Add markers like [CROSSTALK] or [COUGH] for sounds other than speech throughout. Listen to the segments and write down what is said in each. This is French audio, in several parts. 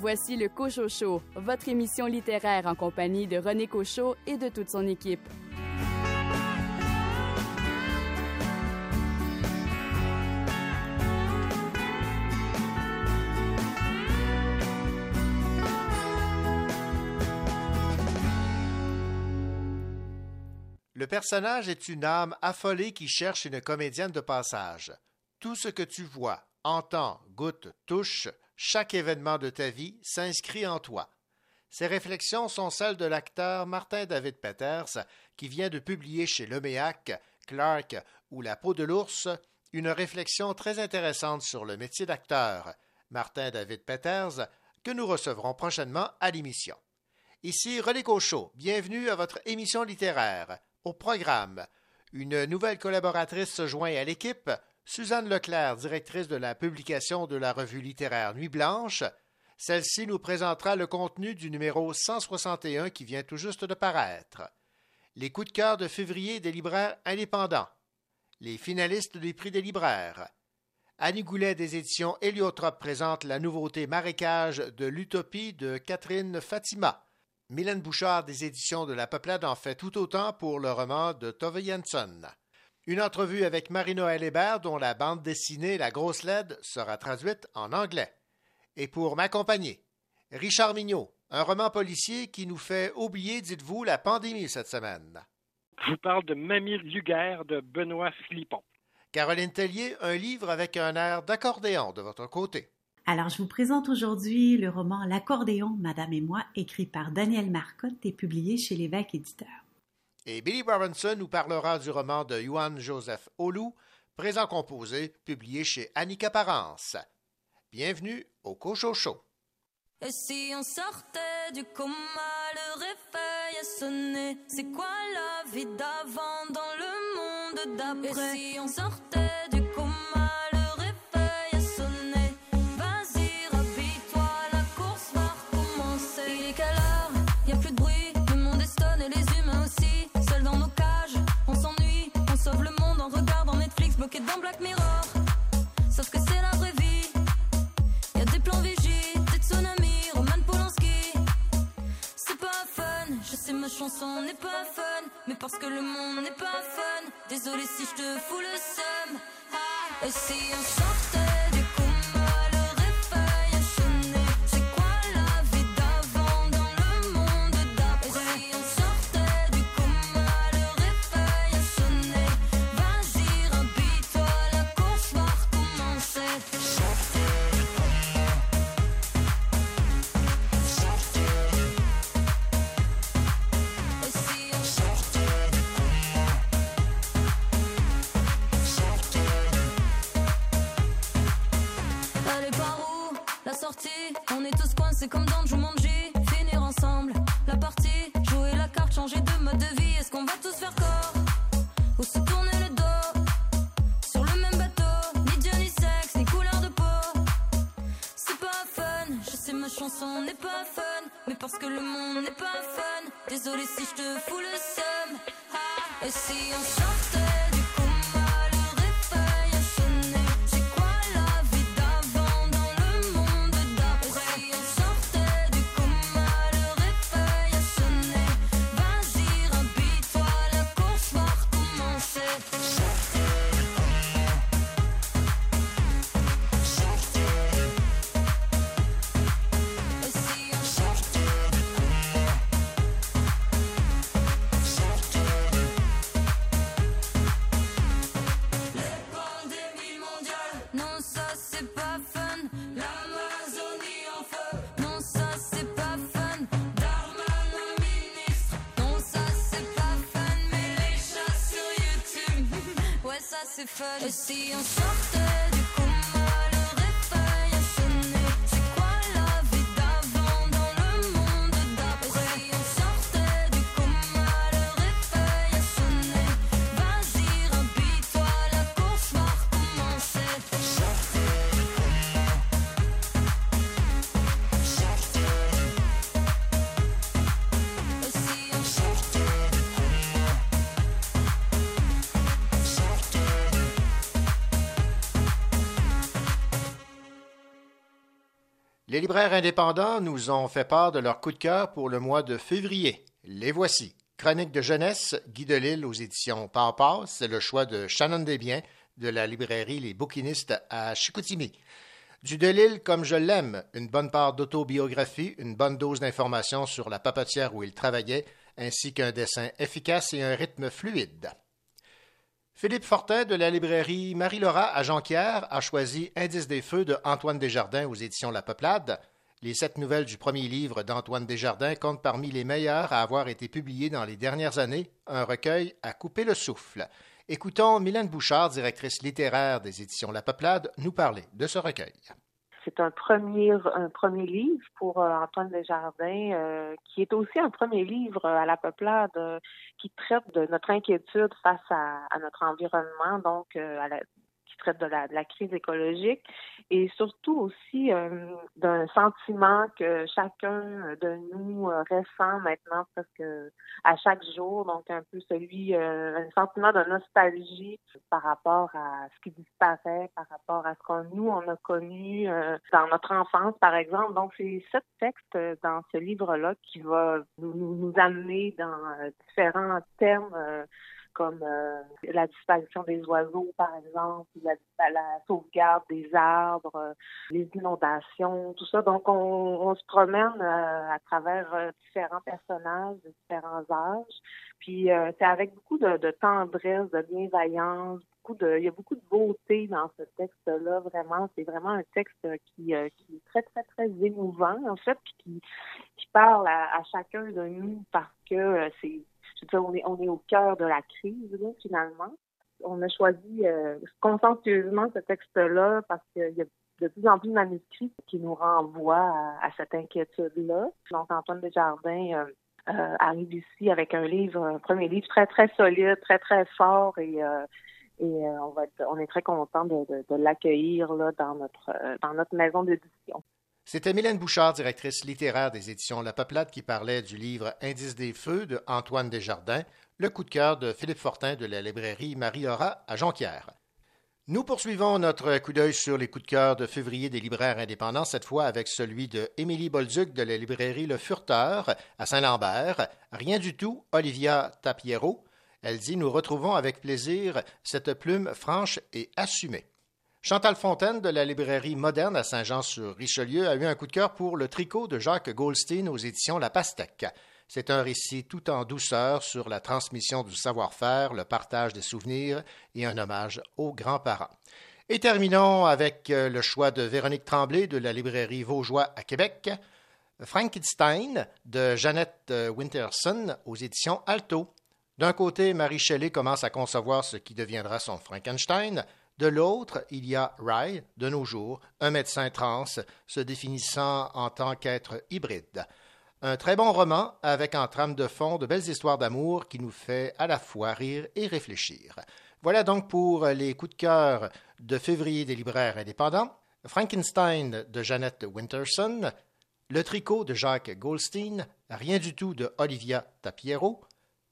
Voici le Cochot Show, votre émission littéraire en compagnie de René Cochot et de toute son équipe. Le personnage est une âme affolée qui cherche une comédienne de passage. Tout ce que tu vois, entends, goûtes, touches, chaque événement de ta vie s'inscrit en toi. Ces réflexions sont celles de l'acteur Martin David Peters, qui vient de publier chez Leméac, Clark ou La peau de l'ours une réflexion très intéressante sur le métier d'acteur. Martin David Peters, que nous recevrons prochainement à l'émission. Ici René Cochot, bienvenue à votre émission littéraire. Au programme, une nouvelle collaboratrice se joint à l'équipe, Suzanne Leclerc, directrice de la publication de la revue littéraire Nuit Blanche. Celle-ci nous présentera le contenu du numéro 161 qui vient tout juste de paraître. Les coups de cœur de février des libraires indépendants. Les finalistes des prix des libraires. Annie Goulet des éditions Héliotrope présente la nouveauté Marécage de l'Utopie de Catherine Fatima. Mylène Bouchard des éditions de La Peuplade en fait tout autant pour le roman de Tove Jansson. Une entrevue avec Marie-Noël Hébert dont la bande dessinée La Grosse LED sera traduite en anglais. Et pour m'accompagner, Richard Mignot, un roman policier qui nous fait oublier, dites-vous, la pandémie cette semaine. Je vous parle de Mamie Luguerre de Benoît Philippon. Caroline Tellier, un livre avec un air d'accordéon de votre côté. Alors, je vous présente aujourd'hui le roman L'accordéon, Madame et moi, écrit par Daniel Marcotte et publié chez l'évêque éditeur. Et Billy Robinson nous parlera du roman de Johann Joseph Olou, présent composé, publié chez Annika Parence. Bienvenue au Cocho Show. Et si on sortait du coma, le réveil a sonné, c'est quoi la vie d'avant dans le monde d'après? Et si on sortait bloqué dans Black Mirror. Sauf que c'est la vraie vie. Y a des plans vigie, des tsunamis, Roman Polanski. C'est pas fun, je sais ma chanson n'est pas fun, mais parce que le monde n'est pas fun. Désolé si je te fous le seum. Ah, Et si on On est tous coincés comme dans Jumanji. Finir ensemble La partie Jouer la carte Changer de mode de vie. Est-ce qu'on va tous faire corps Ou se tourner le dos Sur le même bateau? Ni Dieu ni sexe Ni couleur de peau. C'est pas fun Je sais ma chanson n'est pas fun. Mais parce que le monde n'est pas fun Désolé si je te fous le seum. Ah, Et si on sortait Les libraires indépendants nous ont fait part de leur coup de cœur pour le mois de février. Les voici. Chronique de jeunesse, Guy Delisle aux éditions Papa, c'est le choix de Shannon Desbiens de la librairie Les Bouquinistes à Chicoutimi. Du Delille comme je l'aime, une bonne part d'autobiographie, une bonne dose d'informations sur la papetière où il travaillait, ainsi qu'un dessin efficace et un rythme fluide. Philippe Fortin de la librairie Marie-Laura à Jonquière a choisi Indice des feux de Antoine Desjardins aux éditions La Peuplade. Les sept nouvelles du premier livre d'Antoine Desjardins comptent parmi les meilleures à avoir été publiées dans les dernières années, un recueil à couper le souffle. Écoutons Mylène Bouchard, directrice littéraire des éditions La Peuplade, nous parler de ce recueil. C'est un premier, un premier livre pour euh, Antoine Desjardins, euh, qui est aussi un premier livre à la peuplade euh, qui traite de notre inquiétude face à, à notre environnement, donc à la, traite de la, de la, crise écologique et surtout aussi euh, d'un sentiment que chacun de nous euh, ressent maintenant presque à chaque jour, donc un peu celui, euh, un sentiment de nostalgie par rapport à ce qui disparaît, par rapport à ce qu'on nous on a connu dans notre enfance, par exemple. Donc c'est ce texte dans ce livre-là qui va nous, nous amener dans différents thèmes comme euh, la disparition des oiseaux, par exemple, la, sauvegarde des arbres, euh, les inondations, tout ça. Donc, on, se promène euh, à travers différents personnages de différents âges. Puis, c'est avec beaucoup de, tendresse, de bienveillance, beaucoup de, il y a beaucoup de beauté dans ce texte-là, vraiment. C'est vraiment un texte qui, qui, est très, très, très émouvant, en fait, puis qui, qui parle à, à chacun de nous parce que c'est on est, on est au cœur de la crise, finalement. On a choisi euh, ce texte-là parce qu'il y a de plus en plus de manuscrits qui nous renvoient à, cette inquiétude-là. Donc, Antoine Desjardins euh, euh, arrive ici avec un livre, un premier livre très, très solide, très, très fort et euh, et on va on est très content de, de, de l'accueillir là dans notre dans notre maison d'édition. C'était Mylène Bouchard, directrice littéraire des éditions La Peuplade, qui parlait du livre Indice des feux de Antoine Desjardins, le coup de cœur de Philippe Fortin de la librairie Marie-Aura à Jonquière. Nous poursuivons notre coup d'œil sur les coups de cœur de février des libraires indépendants, cette fois avec celui de Émilie Bolduc de la librairie Le Furteur à Saint-Lambert. Rien du tout, Olivia Tapiero. Elle dit Nous retrouvons avec plaisir cette plume franche et assumée. Chantal Fontaine de la librairie moderne à Saint-Jean-sur-Richelieu a eu un coup de cœur pour le tricot de Jacques Goldstein aux éditions La Pastèque. C'est un récit tout en douceur sur la transmission du savoir-faire, le partage des souvenirs et un hommage aux grands-parents. Et terminons avec euh, le choix de Véronique Tremblay de la librairie Vaugeois à Québec. Frankenstein de Jeannette euh, Winterson aux éditions Alto. D'un côté, Marie Shelley commence à concevoir ce qui deviendra son Frankenstein. De l'autre, il y a Rye, de nos jours, un médecin trans se définissant en tant qu'être hybride. Un très bon roman avec en trame de fond de belles histoires d'amour qui nous fait à la fois rire et réfléchir. Voilà donc pour les coups de cœur de février des libraires indépendants. Frankenstein de Jeannette Winterson, Le tricot de Jacques Goldstein, Rien du tout de Olivia Tapiero,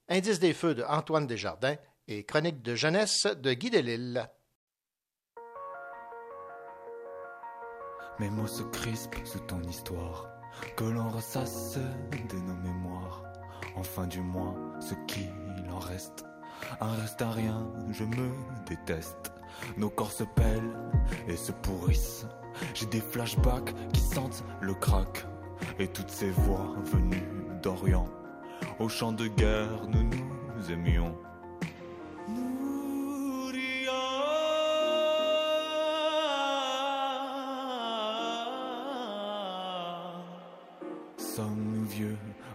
Indice des feux de Antoine Desjardins et Chronique de jeunesse de Guy Delisle. Mes mots se crispent sous ton histoire, que l'on ressasse de nos mémoires. En fin du mois, ce qu'il en reste, un reste à rien, je me déteste. Nos corps se pèlent et se pourrissent. J'ai des flashbacks qui sentent le crack. Et toutes ces voix venues d'Orient. Au champ de guerre, nous nous aimions.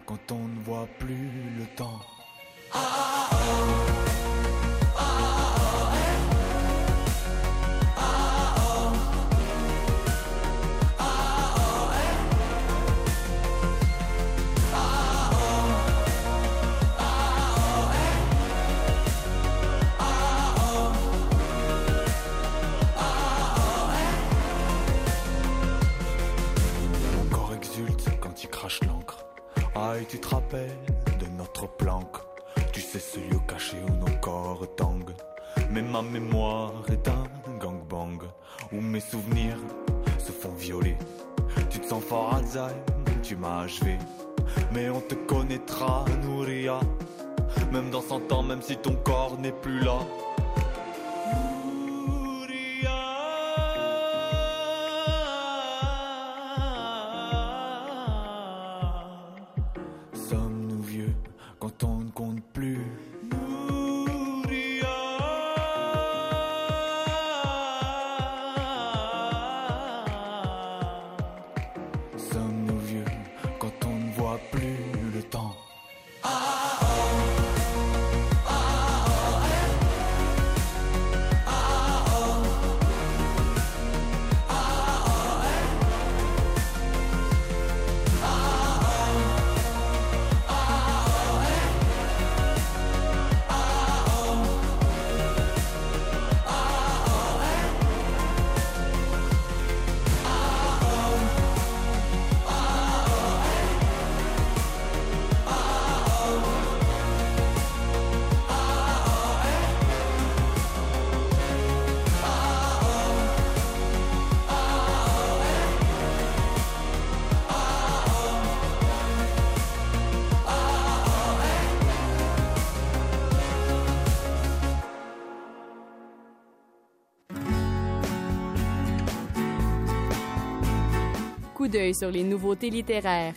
Quand on ne voit plus le temps. Tu te rappelles de notre planque Tu sais ce lieu caché où nos corps tanguent Mais ma mémoire est un gangbang Où mes souvenirs se font violer Tu te sens fort Alzheimer, tu m'as achevé. Mais on te connaîtra, Nouria. Même dans 100 ans, même si ton corps n'est plus là. plus. D'œil sur les nouveautés littéraires.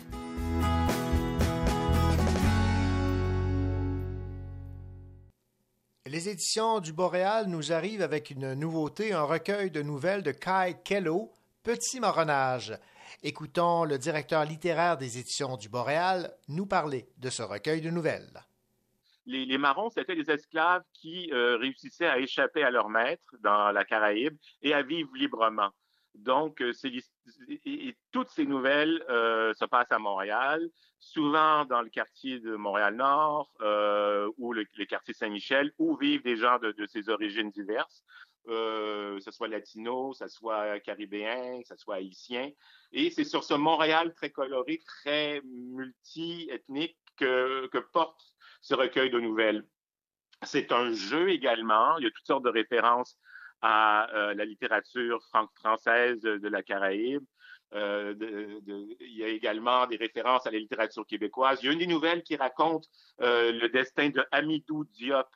Les éditions du Boréal nous arrivent avec une nouveauté, un recueil de nouvelles de Kai Kello, Petit marronnage. Écoutons le directeur littéraire des éditions du Boréal nous parler de ce recueil de nouvelles. Les, marrons, c'était des esclaves qui euh, réussissaient à échapper à leur maître dans la Caraïbe et à vivre librement. Donc, euh, toutes ces nouvelles euh, se passent à Montréal, souvent dans le quartier de Montréal-Nord euh, ou le, quartier Saint-Michel, où vivent des gens de, ces origines diverses, que ce soit latino, que ce soit caribéen, que ce soit haïtien. Et c'est sur ce Montréal très coloré, très multi-ethnique que, que porte ce recueil de nouvelles. C'est un jeu également. Il y a toutes sortes de références à euh, la littérature française de la Caraïbe. Euh, il y a également des références à la littérature québécoise. Il y a une des nouvelles qui raconte euh, le destin de Amidou Diop,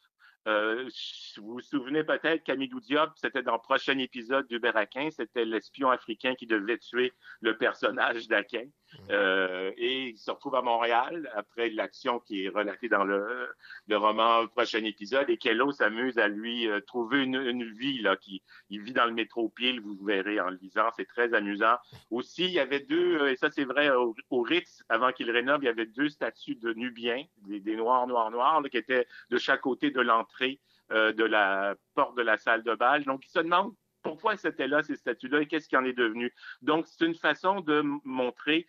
vous vous souvenez peut-être qu'Amidou Diop, c'était dans le prochain épisode du Beraquin, c'était l'espion africain qui devait tuer le personnage d'Aquin. Euh, et il se retrouve à Montréal après l'action qui est relatée dans le, roman prochain épisode. Et Kello s'amuse à lui euh, trouver une, vie là, qui il vit dans le métro pile, vous verrez en lisant, c'est très amusant. Aussi, il y avait deux, et ça c'est vrai au, Ritz, avant qu'il rénove, il y avait deux statues de Nubiens, des, noirs, noirs, noirs, qui étaient de chaque côté de l'entrée euh, de la porte de la salle de bal. Donc, il se demande pourquoi c'était là, ces statues-là, et qu'est-ce qui en est devenu. Donc, c'est une façon de montrer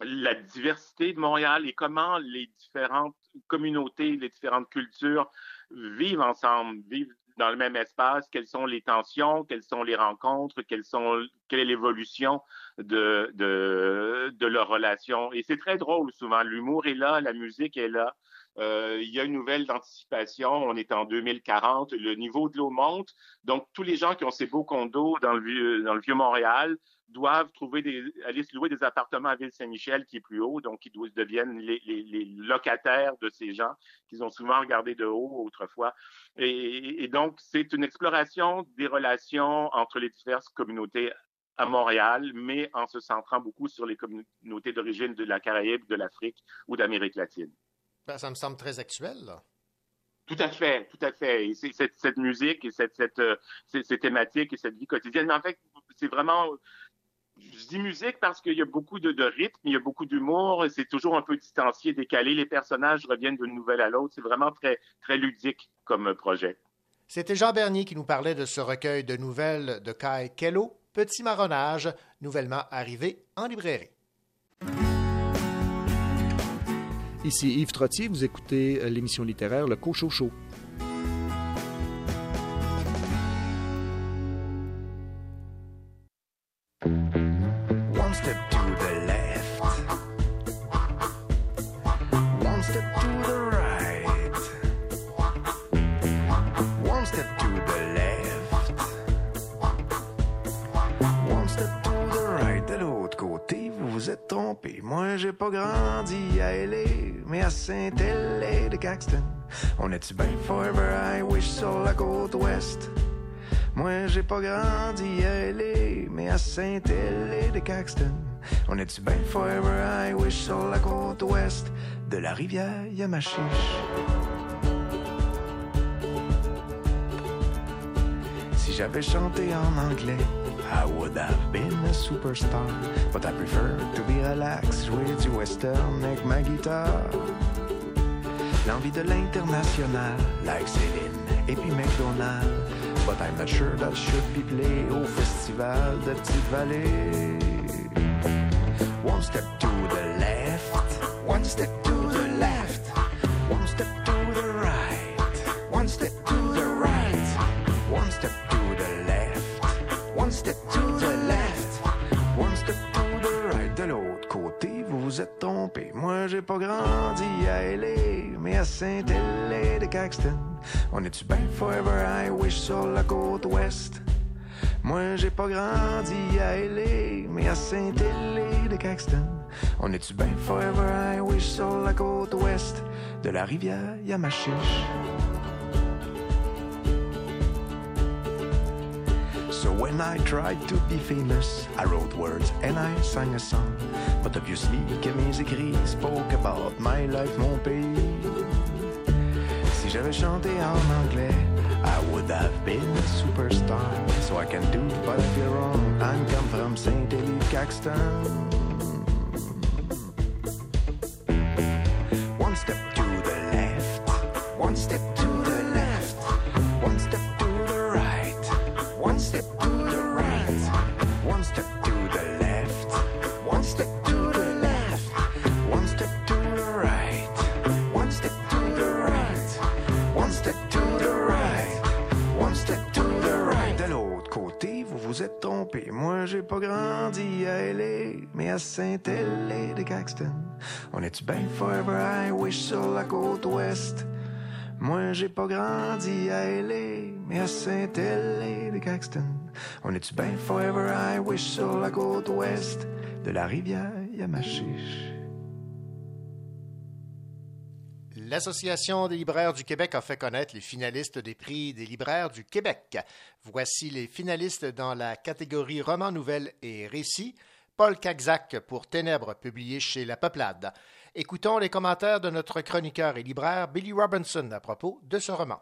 la diversité de Montréal et comment les différentes communautés, les différentes cultures vivent ensemble, vivent dans le même espace, quelles sont les tensions, quelles sont les rencontres, quelles sont, quelle est l'évolution de, de, de leurs relations. Et c'est très drôle souvent. L'humour est là, la musique est là. Euh, il y a une nouvelle d'anticipation. On est en 2040. Le niveau de l'eau monte. Donc, tous les gens qui ont ces beaux condos dans le vieux, dans le vieux Montréal doivent trouver des, aller se louer des appartements à Ville-Saint-Michel qui est plus haut. Donc, ils deviennent les, locataires de ces gens qu'ils ont souvent regardés de haut autrefois. Et donc, c'est une exploration des relations entre les diverses communautés à Montréal, mais en se centrant beaucoup sur les communautés d'origine de la Caraïbe, de l'Afrique ou d'Amérique latine. Ça me semble très actuel, là. Tout à fait, tout à fait. cette, cette, musique et cette, cette, euh, ces, thématiques et cette vie quotidienne. Mais en fait, c'est vraiment. Je dis musique parce qu'il y a beaucoup de, de rythme, il y a beaucoup d'humour, c'est toujours un peu distancié, décalé. Les personnages reviennent d'une nouvelle à l'autre. C'est vraiment très, très ludique comme projet. C'était Jean Bernier qui nous parlait de ce recueil de nouvelles de Kai Kello, Petit marronnage, nouvellement arrivé en librairie. Ici Yves Trottier, vous écoutez euh, l'émission littéraire Le Cochot pas grandi à L.A., mais à Saint-Hélène de Caxton. On est-tu bien forever I wish sur la côte ouest? Moi, j'ai pas grandi à L.A., mais à Saint-Hélène de Caxton. On est-tu bien forever I wish sur la côte ouest? De la rivière Yamachiche? Si j'avais chanté en anglais, I would have been a superstar. But I prefer to be relaxed, with du western avec ma guitare. L'envie de l'international, like Céline et puis McDonald. But I'm not sure that should be played au festival de Petite-Vallée. One step to the left, one step to j'ai pas grandi à L.A., mais à Saint-Hélène de Caxton. On est-tu bien forever wish sur la côte ouest? Moi, j'ai pas grandi à L.A., mais à Saint-Hélène de Caxton. On est-tu bien forever wish sur la côte ouest? De la rivière Yamachiche? So when I tried to be famous, I wrote words and I sang a song. But obviously, que mes écrits spoke about my life, mon pays. Si j'avais chanté en anglais, I would have been a superstar. So I can do what I feel wrong. I'm come from Saint Elie Caxton. One step to the left, one step Moi, j'ai pas grandi à L.A., mais à Saint-Hélène de Caxton. On est-tu bien forever I wish sur la côte ouest? Moi, j'ai pas grandi à L.A., mais à Saint-Hélène de Caxton. On est-tu bien forever I wish sur la côte ouest de la rivière Yamachiche? L'Association des libraires du Québec a fait connaître les finalistes des prix des libraires du Québec. Voici les finalistes dans la catégorie roman nouvelle et récit. Paul Cagzac pour Ténèbres, publié chez La Peuplade. Écoutons les commentaires de notre chroniqueur et libraire Billy Robinson à propos de ce roman.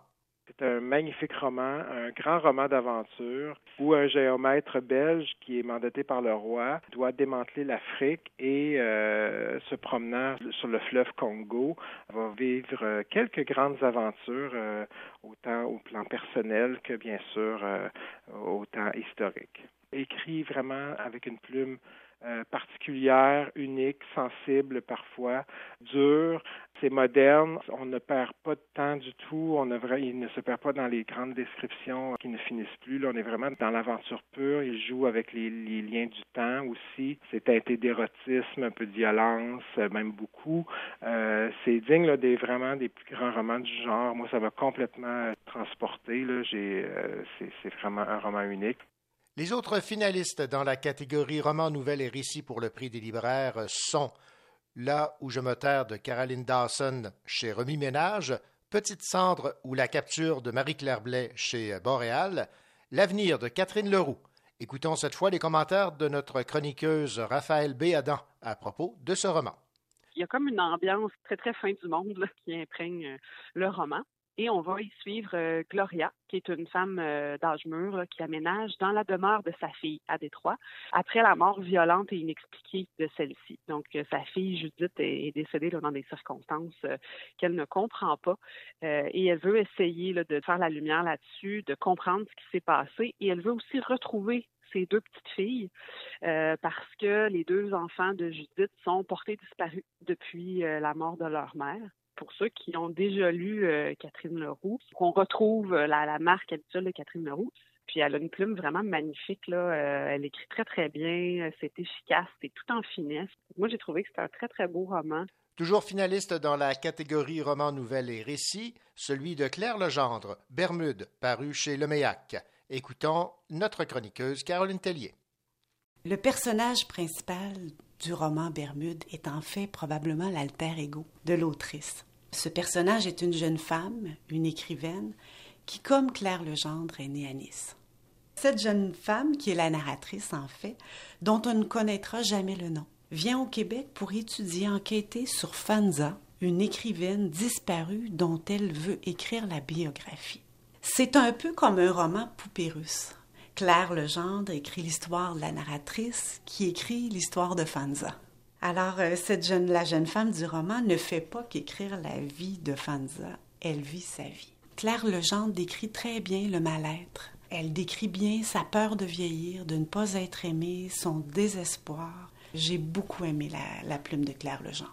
C'est un magnifique roman, un grand roman d'aventure où un géomètre belge qui est mandaté par le roi doit démanteler l'Afrique et euh, se promenant sur le fleuve Congo va vivre euh, quelques grandes aventures euh, autant au plan personnel que bien sûr au temps historique. Écrit vraiment avec une plume euh, particulière, unique, sensible parfois, dure. C'est moderne. On ne perd pas de temps du tout. On ne, il ne se perd pas dans les grandes descriptions qui ne finissent plus. Là, on est vraiment dans l'aventure pure. Il joue avec les, les, liens du temps aussi. C'est teinté d'érotisme, un peu de violence, même beaucoup. Euh, c'est digne là, des vraiment des plus grands romans du genre. Moi, ça m'a complètement transporté. Là. Euh, c'est vraiment un roman unique. Les autres finalistes dans la catégorie roman, nouvelle et récit pour le prix des libraires sont Là où je me terre de Caroline Dawson chez Remi Ménage, Petite cendre ou la capture de Marie-Claire Blais chez Boréal, L'avenir de Catherine Leroux. Écoutons cette fois les commentaires de notre chroniqueuse Raphaël Béadan à propos de ce roman. Il y a comme une ambiance très très fin du monde qui imprègne le roman. Et on va y suivre euh, Gloria, qui est une femme euh, d'âge mûr qui aménage dans la demeure de sa fille à Détroit, après la mort violente et inexpliquée de celle-ci. Donc, euh, sa fille Judith est, décédée dans des circonstances qu'elle ne comprend pas. et elle veut essayer de faire la lumière là-dessus, de comprendre ce qui s'est passé. Et elle veut aussi retrouver ses deux petites filles parce que les deux enfants de Judith sont portés disparus depuis la mort de leur mère. Pour ceux qui ont déjà lu euh, Catherine Leroux, on retrouve la, la, marque habituelle de Catherine Leroux. Puis elle a une plume vraiment magnifique. Là. elle écrit très, très bien. C'est efficace. C'est tout en finesse. Moi, j'ai trouvé que c'était un très, très beau roman. Toujours finaliste dans la catégorie roman, nouvelle et récit, celui de Claire Legendre, Bermude, paru chez Leméac. Écoutons notre chroniqueuse Caroline Tellier. Le personnage principal du roman Bermude est en fait probablement l'alter ego de l'autrice. Ce personnage est une jeune femme, une écrivaine, qui, comme Claire Legendre, est née à Nice. Cette jeune femme, qui est la narratrice en fait, dont on ne connaîtra jamais le nom, vient au Québec pour étudier, enquêter sur Fanza, une écrivaine disparue dont elle veut écrire la biographie. C'est un peu comme un roman poupée russe. Claire Legendre écrit l'histoire de la narratrice qui écrit l'histoire de Fanza. Alors, euh, cette jeune, la jeune femme du roman ne fait pas qu'écrire la vie de Fanza, elle vit sa vie. Claire Legendre décrit très bien le mal-être. Elle décrit bien sa peur de vieillir, de ne pas être aimée, son désespoir. J'ai beaucoup aimé la, plume de Claire Legendre.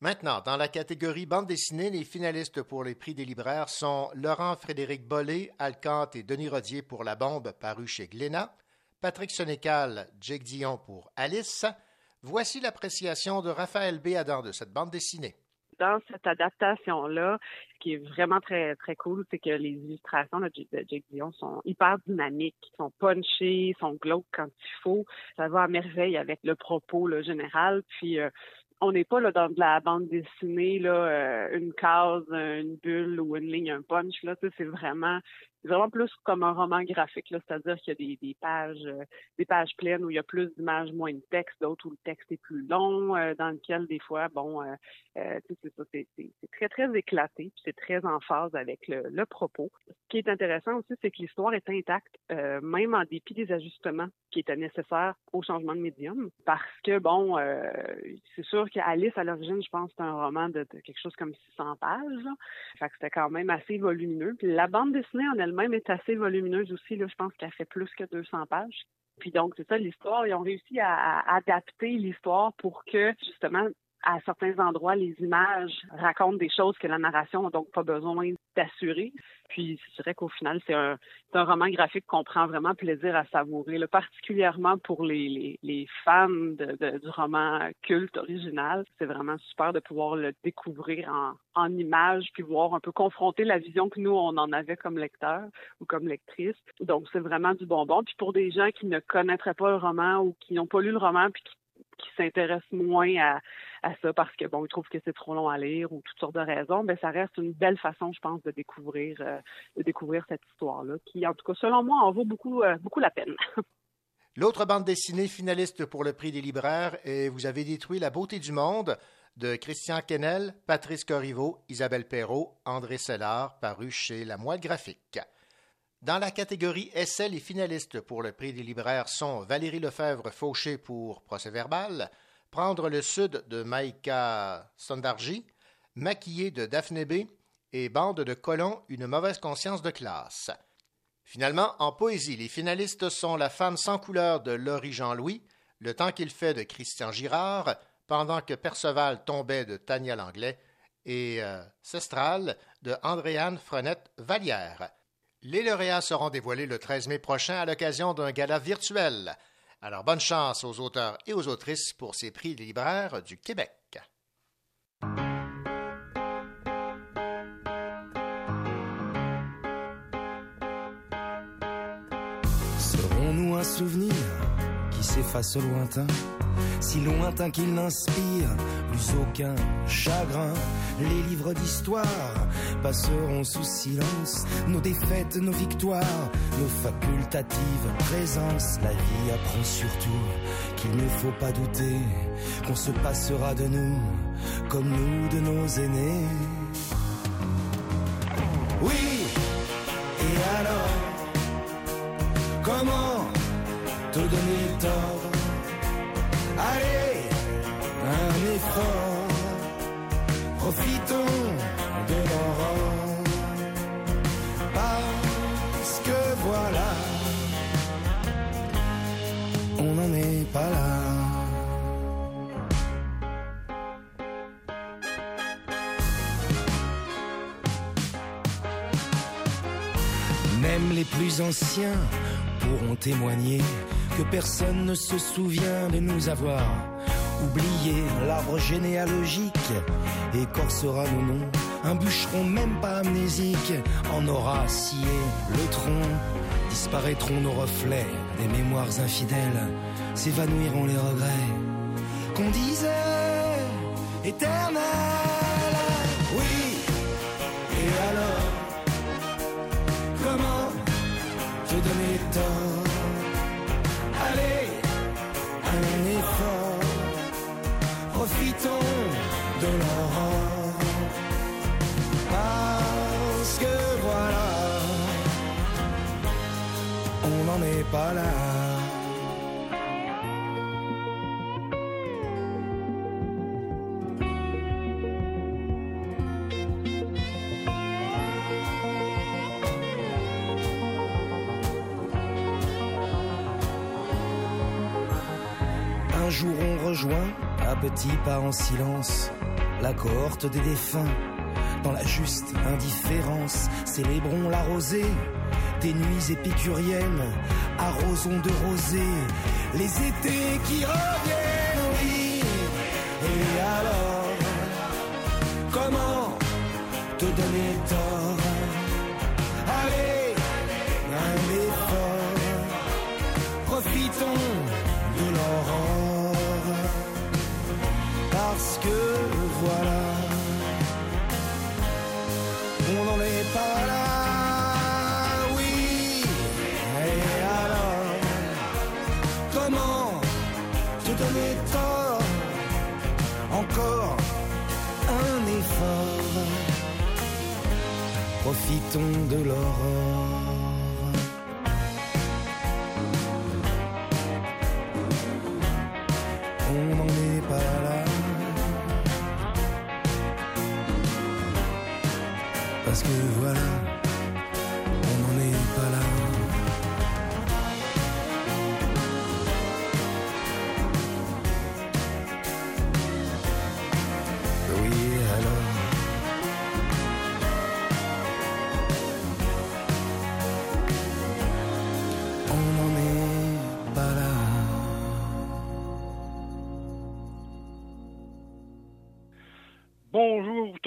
Maintenant, dans la catégorie bande dessinée, les finalistes pour les prix des libraires sont Laurent Frédéric Bollé, Alcante et Denis Rodier pour La Bombe, paru chez Glénat, Patrick Sénécal, Jake Dion pour Alice. Voici l'appréciation de Raphaël B. Adam de cette bande dessinée. Dans cette adaptation-là, ce qui est vraiment très, très cool, c'est que les illustrations de Jake Dion sont hyper dynamiques, sont punchées, sont glauques quand il faut. Ça va à merveille avec le propos général. Puis, euh, on n'est pas là dans de la bande dessinée, là, euh, une case, une bulle ou une ligne, un punch. C'est vraiment vraiment plus comme un roman graphique, c'est-à-dire qu'il y a des, des pages, euh, des pages pleines où il y a plus d'images, moins de texte, d'autres où le texte est plus long, euh, dans lequel des fois, bon, c'est ça, c'est très très éclaté, puis c'est très en phase avec le, propos. Ce qui est intéressant aussi, c'est que l'histoire est intacte, même en dépit des ajustements qui étaient nécessaires au changement de médium, parce que bon, c'est sûr qu'Alice, à l'origine, je pense, c'est un roman de, quelque chose comme 600 pages. Fait que c'était quand même assez volumineux. Puis la bande dessinée en elle-même est assez volumineuse aussi. Là, je pense qu'elle fait plus que 200 pages. Puis donc, c'est ça l'histoire. Ils ont réussi à adapter l'histoire pour que, justement, à certains endroits, les images racontent des choses que la narration n'a donc pas besoin d'assurer. Puis, c'est vrai qu'au final, c'est un, roman graphique qu'on prend vraiment plaisir à savourer, là, particulièrement pour les, fans du roman culte original. C'est vraiment super de pouvoir le découvrir en, en images, puis voir un peu confronter la vision que nous, on en avait comme lecteur ou comme lectrice. Donc, c'est vraiment du bonbon. Puis pour des gens qui ne connaîtraient pas le roman ou qui n'ont pas lu le roman, puis qui qui s'intéressent moins à, ça parce que bon, ils trouvent que c'est trop long à lire ou toutes sortes de raisons, mais ça reste une belle façon, je pense, de découvrir euh, de découvrir cette histoire-là, qui, en tout cas, selon moi, en vaut beaucoup, euh, beaucoup la peine. [LAUGHS] L'autre bande dessinée finaliste pour le prix des libraires est Vous avez détruit la beauté du monde de Christian Kennel, Patrice Corriveau, Isabelle Perrault, André Sellard, paru chez La Moelle Graphique. Dans la catégorie essais, les finalistes pour le prix des libraires sont Valérie Lefebvre-Fauché pour Procès-verbal, Prendre le Sud de Maïka Sondarji, Maquillé de Daphné B et Bande de colons, une mauvaise conscience de classe. Finalement, en poésie, les finalistes sont La femme sans couleur de Laurie Jean-Louis, Le temps qu'il fait de Christian Girard, Pendant que Perceval tombait de Tania Langlais et euh, Cestral de Andréane Frenette-Vallière. Les lauréats seront dévoilés le 13 mai prochain à l'occasion d'un gala virtuel. Alors bonne chance aux auteurs et aux autrices pour ces prix libraires du Québec. Serons-nous un souvenir? S'efface au lointain si lointain qu'il n'inspire plus aucun chagrin. Les livres d'histoire passeront sous silence nos défaites, nos victoires, nos facultatives présences. La vie apprend surtout qu'il ne faut pas douter qu'on se passera de nous comme nous de nos aînés. Même les plus anciens pourront témoigner que personne ne se souvient de nous avoir oublié. L'arbre généalogique écorcera nos noms. Un bûcheron même pas amnésique en aura scié le tronc. Disparaîtront nos reflets, des mémoires infidèles. S'évanouiront les regrets qu'on disait éternel. Un jour on rejoint, à petits pas en silence, la cohorte des défunts. Dans la juste indifférence, célébrons la rosée des nuits épicuriennes, arrosons de rosée les étés qui reviennent. Profitons de l'aurore.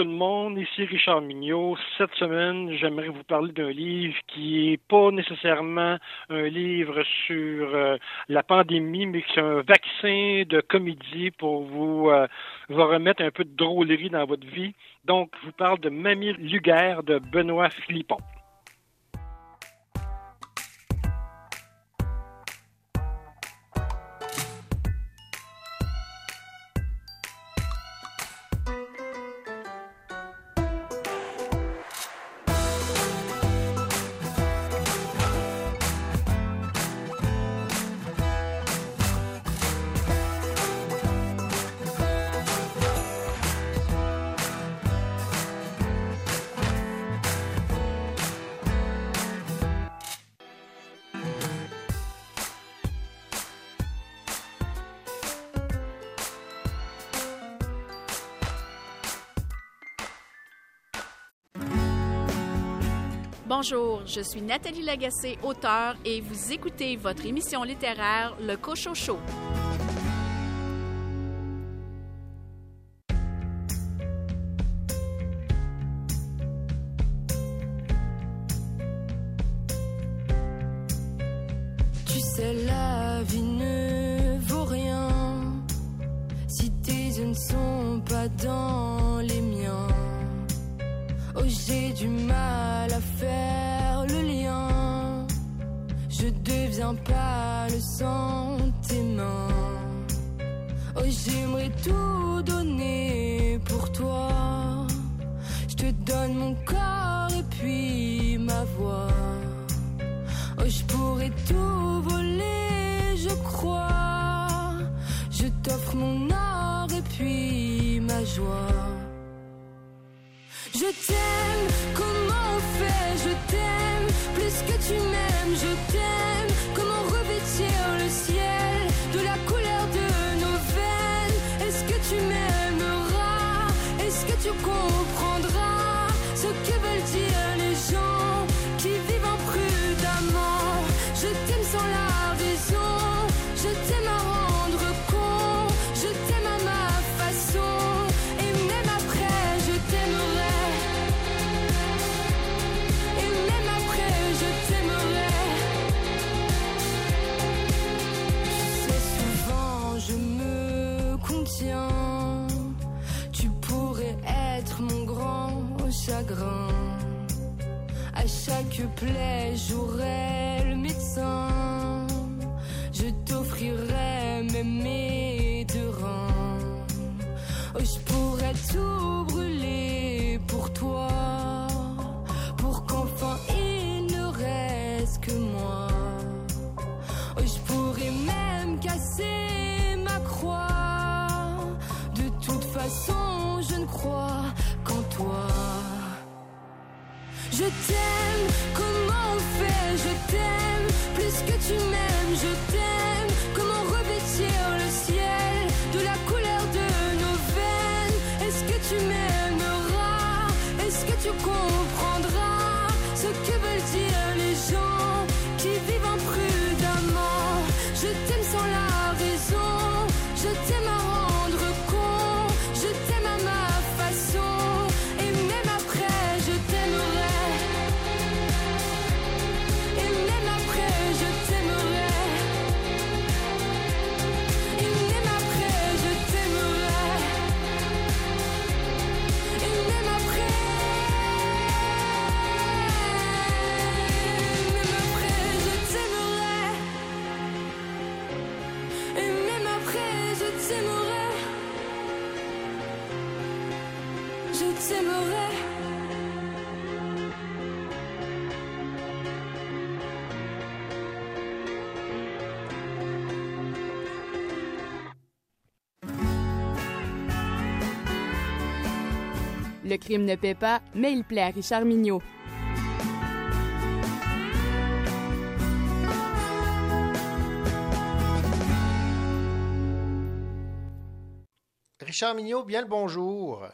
Tout le monde, ici Richard Mignot. Cette semaine, j'aimerais vous parler d'un livre qui n'est pas nécessairement un livre sur euh, la pandémie, mais qui est un vaccin de comédie pour vous, euh, vous remettre un peu de drôlerie dans votre vie. Donc, je vous parle de Mamie Luguerre de Benoît Philippon. Bonjour, je suis Nathalie Lagacé, auteure, et vous écoutez votre émission littéraire Le Cocho crime ne paie pas, mais il plaît à Richard Mignot. Richard Mignot, bien le bonjour.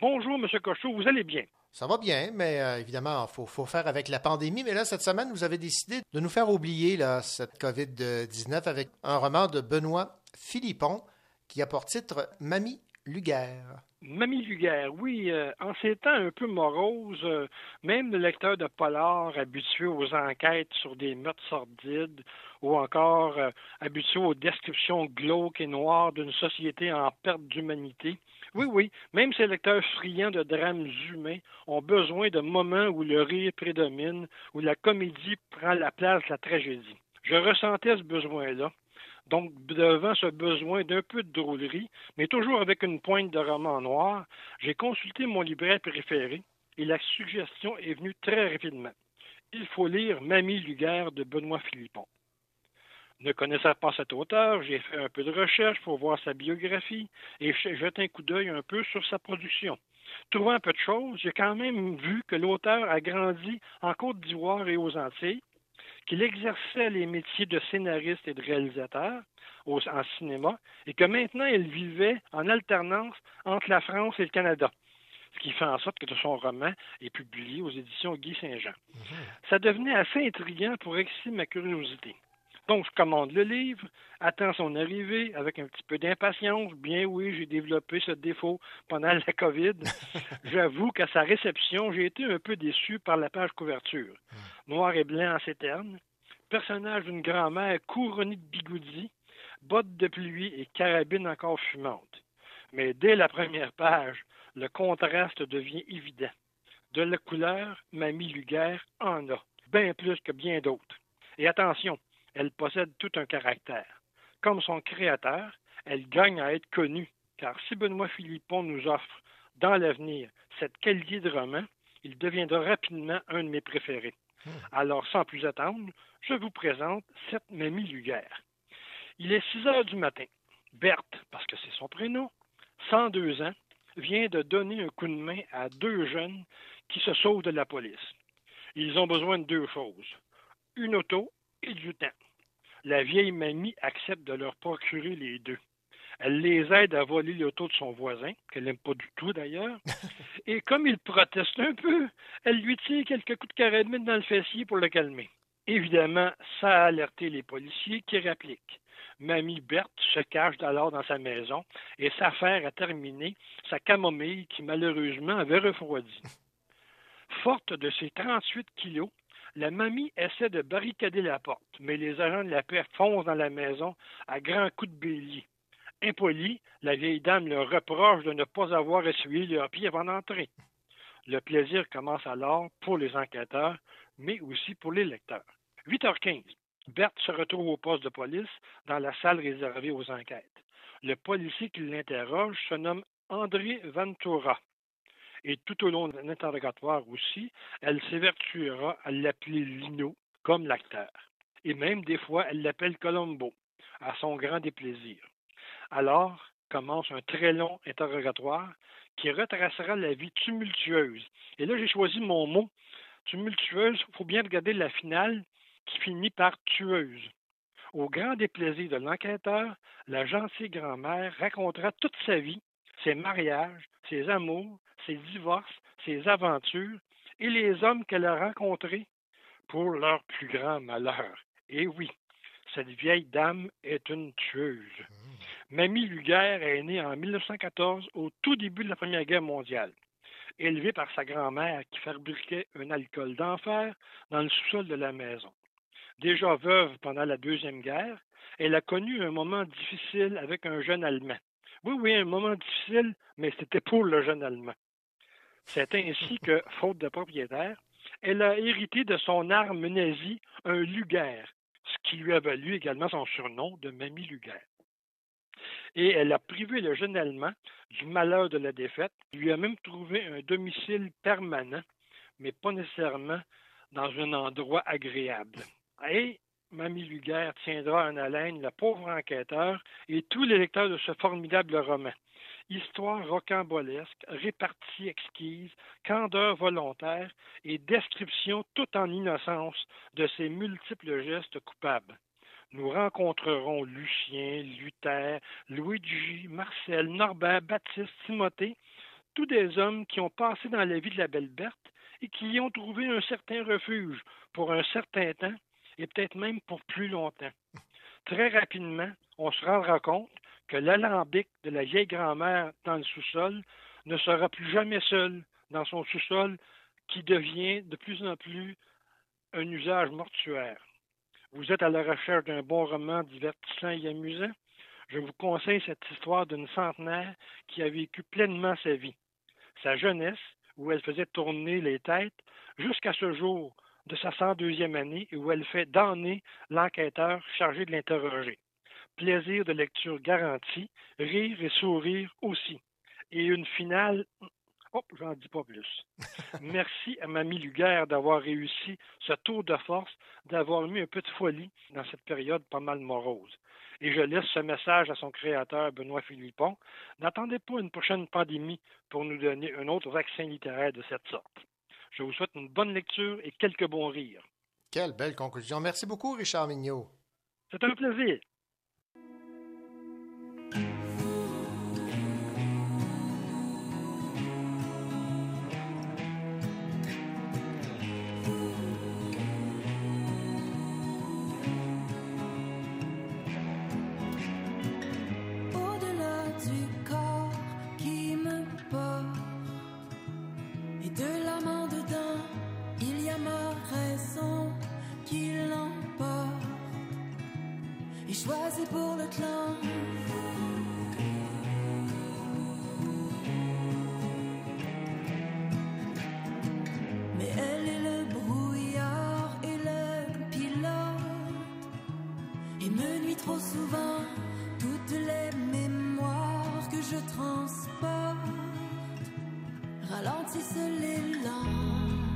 Bonjour, M. Cochot, vous allez bien? Ça va bien, mais euh, évidemment, il faut, faut faire avec la pandémie. Mais là, cette semaine, vous avez décidé de nous faire oublier là, cette COVID-19 avec un roman de Benoît Philippon qui a pour titre Mamie Luguerre. Mamie Luguerre, oui, euh, en ces temps un peu moroses, euh, même le lecteur de polar habitué aux enquêtes sur des meurtres sordides ou encore euh, habitué aux descriptions glauques et noires d'une société en perte d'humanité, oui, oui, même ces lecteurs friands de drames humains ont besoin de moments où le rire prédomine, où la comédie prend la place de la tragédie. Je ressentais ce besoin-là. Donc, devant ce besoin d'un peu de drôlerie, mais toujours avec une pointe de roman noir, j'ai consulté mon libraire préféré et la suggestion est venue très rapidement. Il faut lire Mamie Luguerre de Benoît Philippon. Ne connaissant pas cet auteur, j'ai fait un peu de recherche pour voir sa biographie et jeté un coup d'œil un peu sur sa production. Trouvant peu de choses, j'ai quand même vu que l'auteur a grandi en Côte d'Ivoire et aux Antilles, qu'il exerçait les métiers de scénariste et de réalisateur au, en cinéma et que maintenant il vivait en alternance entre la France et le Canada. Ce qui fait en sorte que son roman est publié aux éditions Guy Saint-Jean. Ça devenait assez intriguant pour exciter ma curiosité. Donc, je commande le livre, attends son arrivée avec un petit peu d'impatience. Bien oui, j'ai développé ce défaut pendant la COVID. [LAUGHS] J'avoue qu'à sa réception, j'ai été un peu déçu par la page couverture. Noir et blanc en ces termes. Personnage d'une grand-mère couronnée de bigoudis, bottes de pluie et carabine encore fumante. Mais dès la première page, le contraste devient évident. De la couleur, Mamie Luguerre en a, bien plus que bien d'autres. Et attention, elle possède tout un caractère. Comme son créateur, elle gagne à être connue, car si Benoît Philippon nous offre, dans l'avenir, cette qualité de roman, il deviendra rapidement un de mes préférés. Alors, sans plus attendre, je vous présente cette Mamie Luguerre. Il est 6 heures du matin. Berthe, parce que c'est son prénom, 102 ans, vient de donner un coup de main à deux jeunes qui se sauvent de la police. Ils ont besoin de deux choses, une auto et du temps. La vieille mamie accepte de leur procurer les deux. Elle les aide à voler l'auto de son voisin, qu'elle n'aime pas du tout d'ailleurs. [LAUGHS] Et comme il proteste un peu, elle lui tire quelques coups de carabine dans le fessier pour le calmer. Évidemment, ça a alerté les policiers qui répliquent. Mamie Berthe se cache alors dans sa maison et s'affaire à terminer sa camomille qui malheureusement avait refroidi. Forte de ses 38 kilos, la mamie essaie de barricader la porte, mais les agents de la paix foncent dans la maison à grands coups de bélier. Impolie, la vieille dame leur reproche de ne pas avoir essuyé leurs pieds avant d'entrer. Le plaisir commence alors pour les enquêteurs, mais aussi pour les lecteurs. 8h15. Berthe se retrouve au poste de police dans la salle réservée aux enquêtes. Le policier qui l'interroge se nomme André Ventura. Et tout au long de l'interrogatoire aussi, elle s'évertuera à l'appeler Lino, comme l'acteur. Et même des fois, elle l'appelle Colombo, à son grand déplaisir. Alors commence un très long interrogatoire qui retracera la vie tumultueuse. Et là, j'ai choisi mon mot. Tumultueuse, il faut bien regarder la finale qui finit par tueuse. Au grand déplaisir de l'enquêteur, la gentille grand-mère racontera toute sa vie, ses mariages, ses amours, ses divorces, ses aventures et les hommes qu'elle a rencontrés pour leur plus grand malheur. Et oui, cette vieille dame est une tueuse. Mamie Luguerre est née en 1914 au tout début de la Première Guerre mondiale. Élevée par sa grand-mère qui fabriquait un alcool d'enfer dans le sous-sol de la maison. Déjà veuve pendant la Deuxième Guerre, elle a connu un moment difficile avec un jeune Allemand. Oui, oui, un moment difficile, mais c'était pour le jeune Allemand. C'est ainsi [LAUGHS] que, faute de propriétaire, elle a hérité de son arme nazie, un Luger, ce qui lui a valu également son surnom de Mamie Luger. Et elle a privé le jeune Allemand du malheur de la défaite, lui a même trouvé un domicile permanent, mais pas nécessairement dans un endroit agréable. Et Mamie Luguerre tiendra en haleine le pauvre enquêteur et tous les lecteurs de ce formidable roman. Histoire rocambolesque, répartie exquise, candeur volontaire et description tout en innocence de ses multiples gestes coupables. Nous rencontrerons Lucien, Luther, Luigi, Marcel, Norbert, Baptiste, Timothée, tous des hommes qui ont passé dans la vie de la belle Berthe et qui y ont trouvé un certain refuge pour un certain temps et peut-être même pour plus longtemps. Très rapidement, on se rendra compte que l'alambic de la vieille grand-mère dans le sous-sol ne sera plus jamais seul dans son sous-sol qui devient de plus en plus un usage mortuaire. Vous êtes à la recherche d'un bon roman divertissant et amusant? Je vous conseille cette histoire d'une centenaire qui a vécu pleinement sa vie. Sa jeunesse, où elle faisait tourner les têtes, jusqu'à ce jour de sa 102e année où elle fait damner l'enquêteur chargé de l'interroger. Plaisir de lecture garanti, rire et sourire aussi. Et une finale. Oh, j'en dis pas plus. [LAUGHS] Merci à Mamie Luguerre d'avoir réussi ce tour de force, d'avoir mis un peu de folie dans cette période pas mal morose. Et je laisse ce message à son créateur, Benoît Philippon. N'attendez pas une prochaine pandémie pour nous donner un autre vaccin littéraire de cette sorte. Je vous souhaite une bonne lecture et quelques bons rires. Quelle belle conclusion. Merci beaucoup, Richard Mignot. C'est un plaisir. Ralentissent l'élan.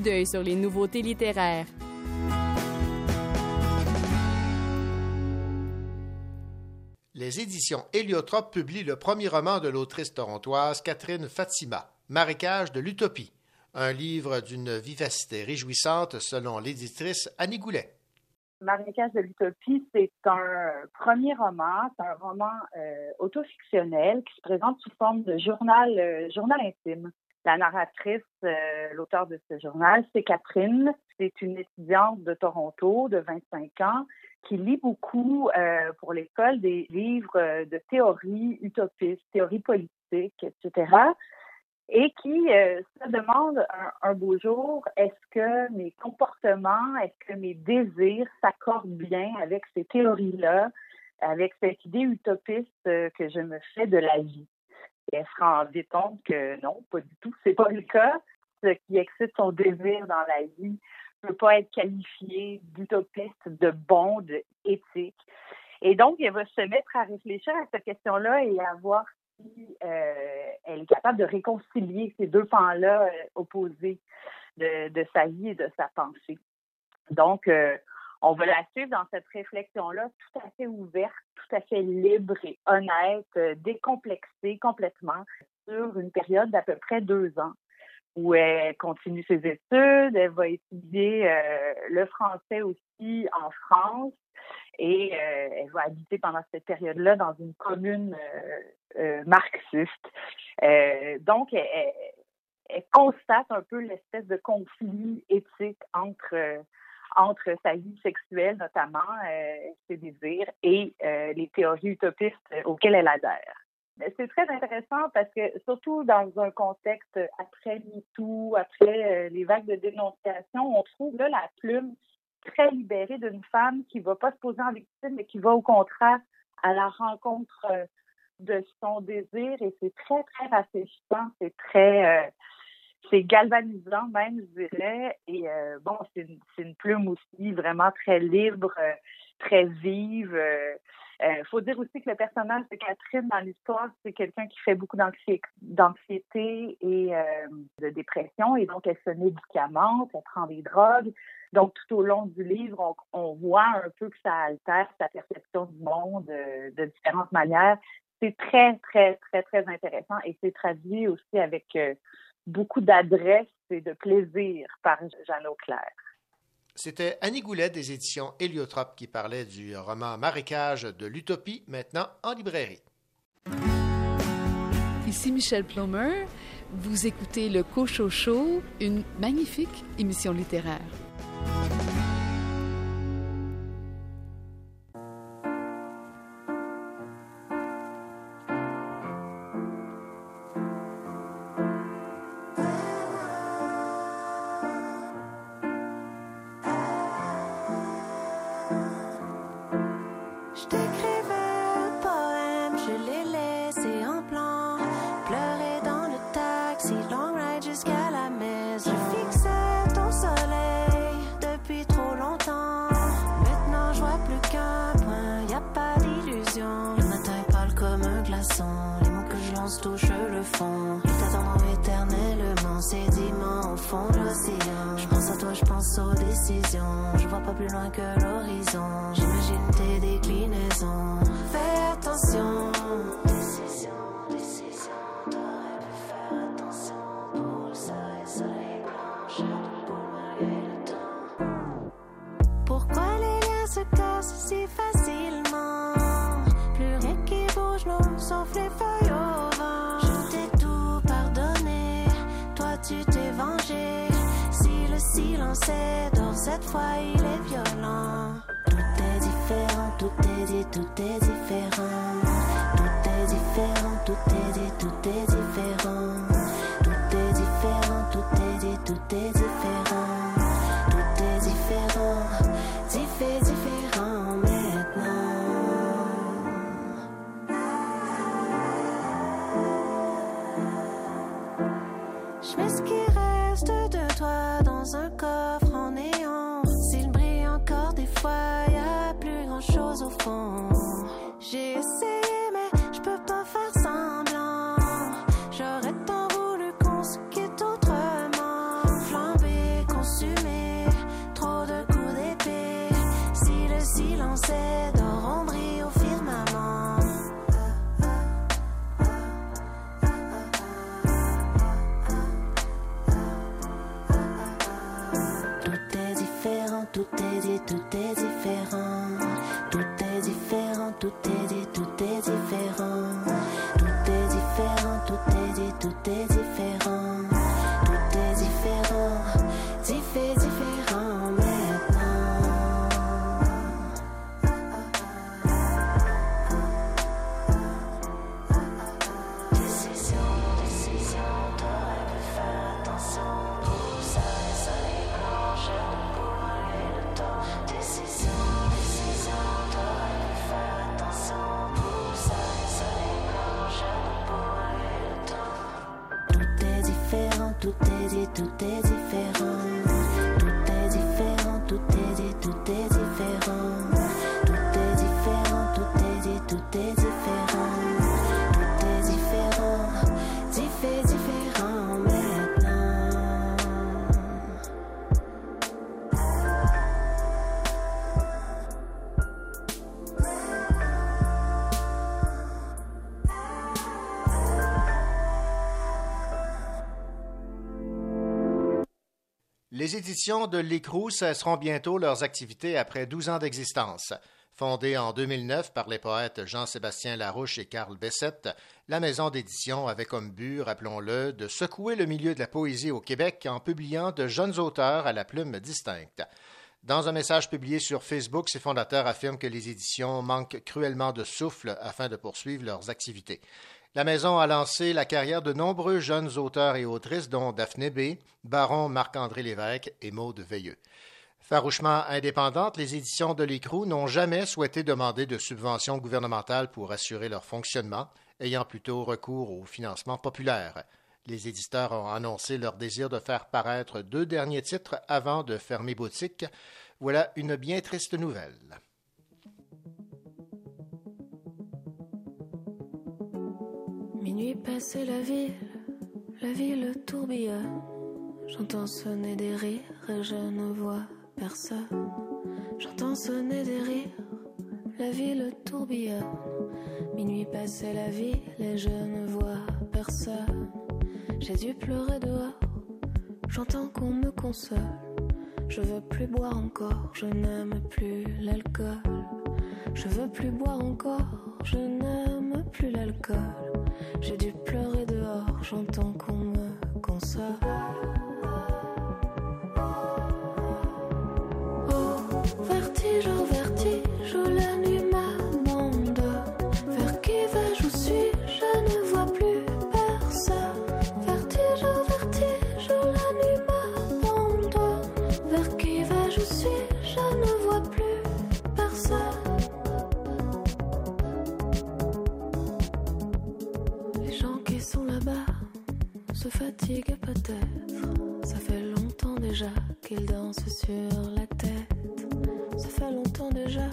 Coup d'œil sur les nouveautés littéraires. Les éditions Héliotrope publient le premier roman de l'autrice torontoise Catherine Fatima, Marécage de l'Utopie, un livre d'une vivacité réjouissante selon l'éditrice Annie Goulet. Marécage de l'Utopie, c'est un premier roman, c'est un roman euh, autofictionnel qui se présente sous forme de journal, euh, journal intime. La narratrice, euh, l'auteur de ce journal, c'est Catherine. C'est une étudiante de Toronto de 25 ans qui lit beaucoup euh, pour l'école des livres euh, de théorie utopiste, théorie politique, etc. Et qui se demande un, beau jour, est-ce que mes comportements, est-ce que mes désirs s'accordent bien avec ces théories-là, avec cette idée utopiste que je me fais de la vie? Elle se rend vite compte que non, pas du tout, c'est pas le cas. Ce qui excite son désir dans la vie peut pas être qualifié d'utopiste, de bon, de. Et donc, elle va se mettre à réfléchir à cette question-là et à voir si euh, elle est capable de réconcilier ces deux pans-là euh, opposés de, de sa vie et de sa pensée. Donc, euh, on va la suivre dans cette réflexion-là tout à fait ouverte, tout à fait libre et honnête, euh, décomplexée complètement sur une période d'à peu près deux ans où elle continue ses études, elle va étudier euh, le français aussi en France et euh, elle va habiter pendant cette période-là dans une commune marxiste. Donc, elle, elle- constate un peu l'espèce de conflit éthique entre entre sa vie sexuelle notamment, euh, ses désirs et euh, les théories utopistes auxquelles elle adhère. C'est très intéressant parce que, surtout dans un contexte après MeToo, après euh, les vagues de dénonciation, on trouve là la plume très libérée d'une femme qui va pas se poser en victime, mais qui va au contraire à la rencontre de son désir et c'est très, très rafraîchissant, c'est très, c'est galvanisant même, je dirais. Et euh, bon, c'est une, c'est une plume aussi vraiment très libre, euh, très vive. Euh, euh, faut dire aussi que le personnage de Catherine dans l'histoire, c'est quelqu'un qui fait beaucoup d'anxi- d'anxiété et euh, de dépression, et donc elle se médicamente, elle prend des drogues. Donc tout au long du livre, on, on voit un peu que ça altère sa perception du monde de différentes manières. C'est très, très, très, très intéressant et c'est traduit aussi avec beaucoup d'adresse et de plaisir par Jeanne Auclair. C'était Annie Goulet des éditions Héliotrope qui parlait du roman Marécage de l'Utopie, maintenant en librairie. Ici Michel Plomer. Vous écoutez le Cocho Show, une magnifique émission littéraire. Éditions de L'Écrou cesseront bientôt leurs activités après 12 ans d'existence. Fondée en 2009 par les poètes Jean-Sébastien Larouche et Carl Bessette, la maison d'édition avait comme but, rappelons-le, de secouer le milieu de la poésie au Québec en publiant de jeunes auteurs à la plume distincte. Dans un message publié sur Facebook, ses fondateurs affirment que les éditions manquent cruellement de souffle afin de poursuivre leurs activités. La maison a lancé la carrière de nombreux jeunes auteurs et autrices, dont Daphné B., Baron Marc-André Lévesque et Maude Veilleux. Farouchement indépendantes, les éditions de l'Écrou n'ont jamais souhaité demander de subventions gouvernementales pour assurer leur fonctionnement, ayant plutôt recours au financement populaire. Les éditeurs ont annoncé leur désir de faire paraître deux derniers titres avant de fermer boutique. Voilà une bien triste nouvelle. Minuit passé la ville, la ville tourbillonne. J'entends sonner des rires et je ne vois personne. J'entends sonner des rires, la ville tourbillonne. Minuit passé la ville et je ne vois personne. J'ai dû pleurer dehors, j'entends qu'on me console. Je veux plus boire encore, je n'aime plus l'alcool. Je veux plus boire encore, je n'aime plus l'alcool. J'ai dû pleurer dehors, j'entends qu'on me console. Déjà qu'ils dansent sur la tête. Ça fait longtemps déjà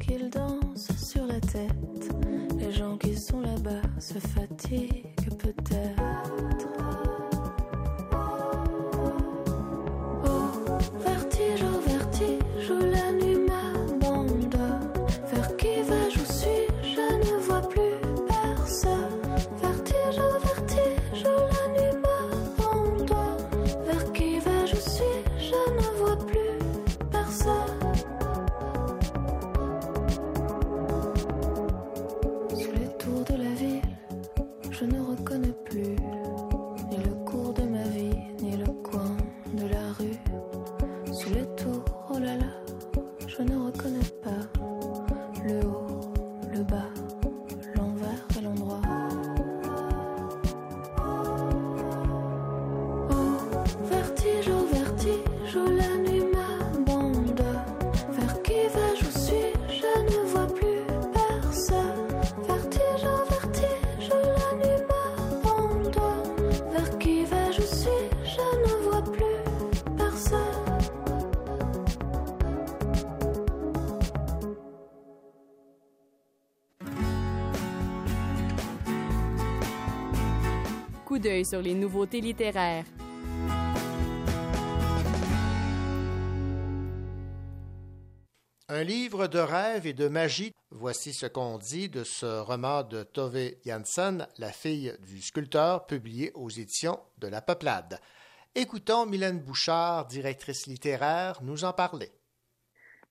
qu'ils dansent sur la tête. Les gens qui sont là-bas se fatigue Sur les nouveautés littéraires. Un livre de rêve et de magie. Voici ce qu'on dit de ce roman de Tove Jansson, La fille du sculpteur, publié aux éditions de La Peuplade. Écoutons Mylène Bouchard, directrice littéraire, nous en parler.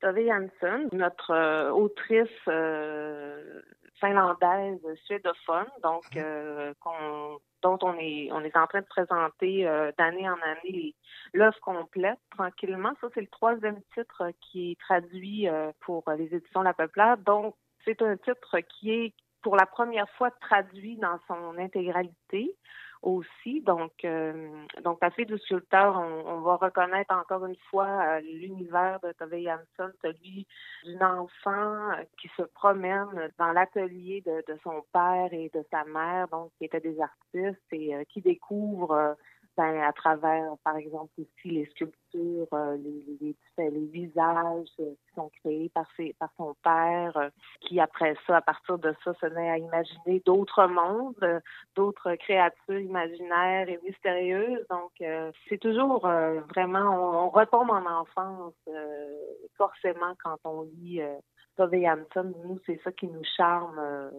Tove Jansson, notre euh, autrice euh, finlandaise suédophone, donc euh, qu'on- dont on est on est en train de présenter euh, d'année en année l'œuvre complète tranquillement. Ça, c'est le troisième titre qui est traduit euh, pour les éditions La Peuplade. Donc, c'est un titre qui est pour la première fois traduit dans son intégralité aussi. Donc, euh, donc fille du sculpteur, on, on va reconnaître encore une fois euh, l'univers de Tove Jansson, celui d'une enfant euh, qui se promène dans l'atelier de, de son père et de sa mère, donc qui étaient des artistes et euh, qui découvre euh, ben, à travers, par exemple, aussi les sculptures, euh, les, les, les- visages euh, qui sont créés par, ses, par son père, euh, qui après ça, à partir de ça, se met à imaginer d'autres mondes, d'autres créatures imaginaires et mystérieuses. Donc, c'est toujours vraiment, on, retombe en enfance forcément quand on lit Tove. Nous, c'est ça qui nous charme euh,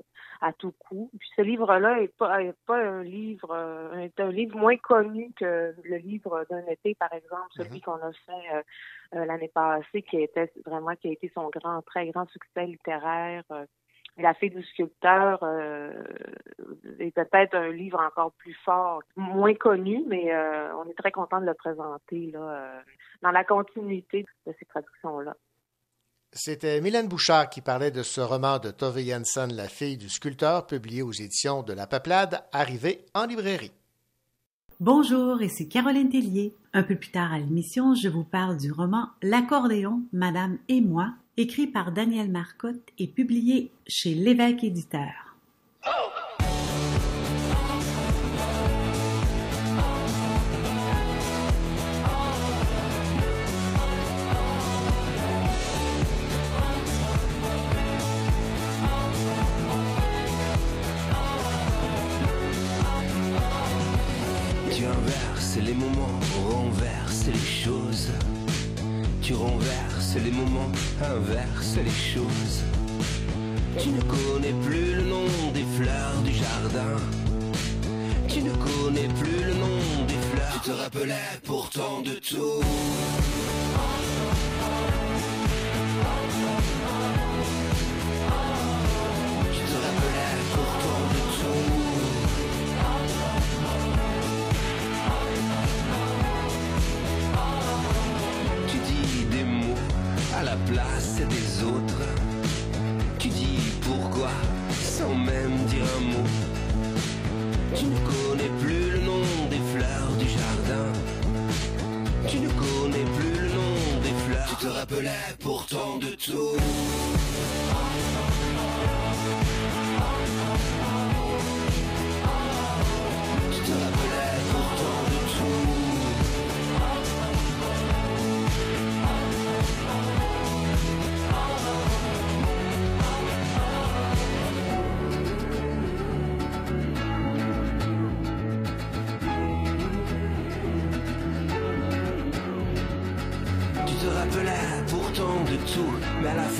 à tout coup. Puis ce livre-là est pas, est pas un livre, euh, est un livre moins connu que le livre d'un été, par exemple, celui qu'on a fait euh, l'année passée, qui était vraiment qui a été son grand, très grand succès littéraire. la fille du sculpteur est peut-être un livre encore plus fort, moins connu, mais on est très content de le présenter là, dans la continuité de ces traductions-là. C'était Mylène Bouchard qui parlait de ce roman de Tove Jansson, La fille du sculpteur, publié aux éditions de La Peuplade, arrivé en librairie. Bonjour, ici Caroline Tellier. Un peu plus tard à l'émission, je vous parle du roman L'accordéon, Madame et moi, écrit par Daniel Marcotte et publié chez l'Évêque éditeur. Les choses. Tu renverses les moments, inverses les choses. Tu ne connais plus le nom des fleurs du jardin. Tu ne connais plus le nom des fleurs. Tu te rappelais pourtant de tout. Place des autres. Tu dis pourquoi sans même dire un mot. Tu ne connais plus le nom des fleurs du jardin. Tu ne connais plus le nom des fleurs. Tu te rappelais pourtant de tout.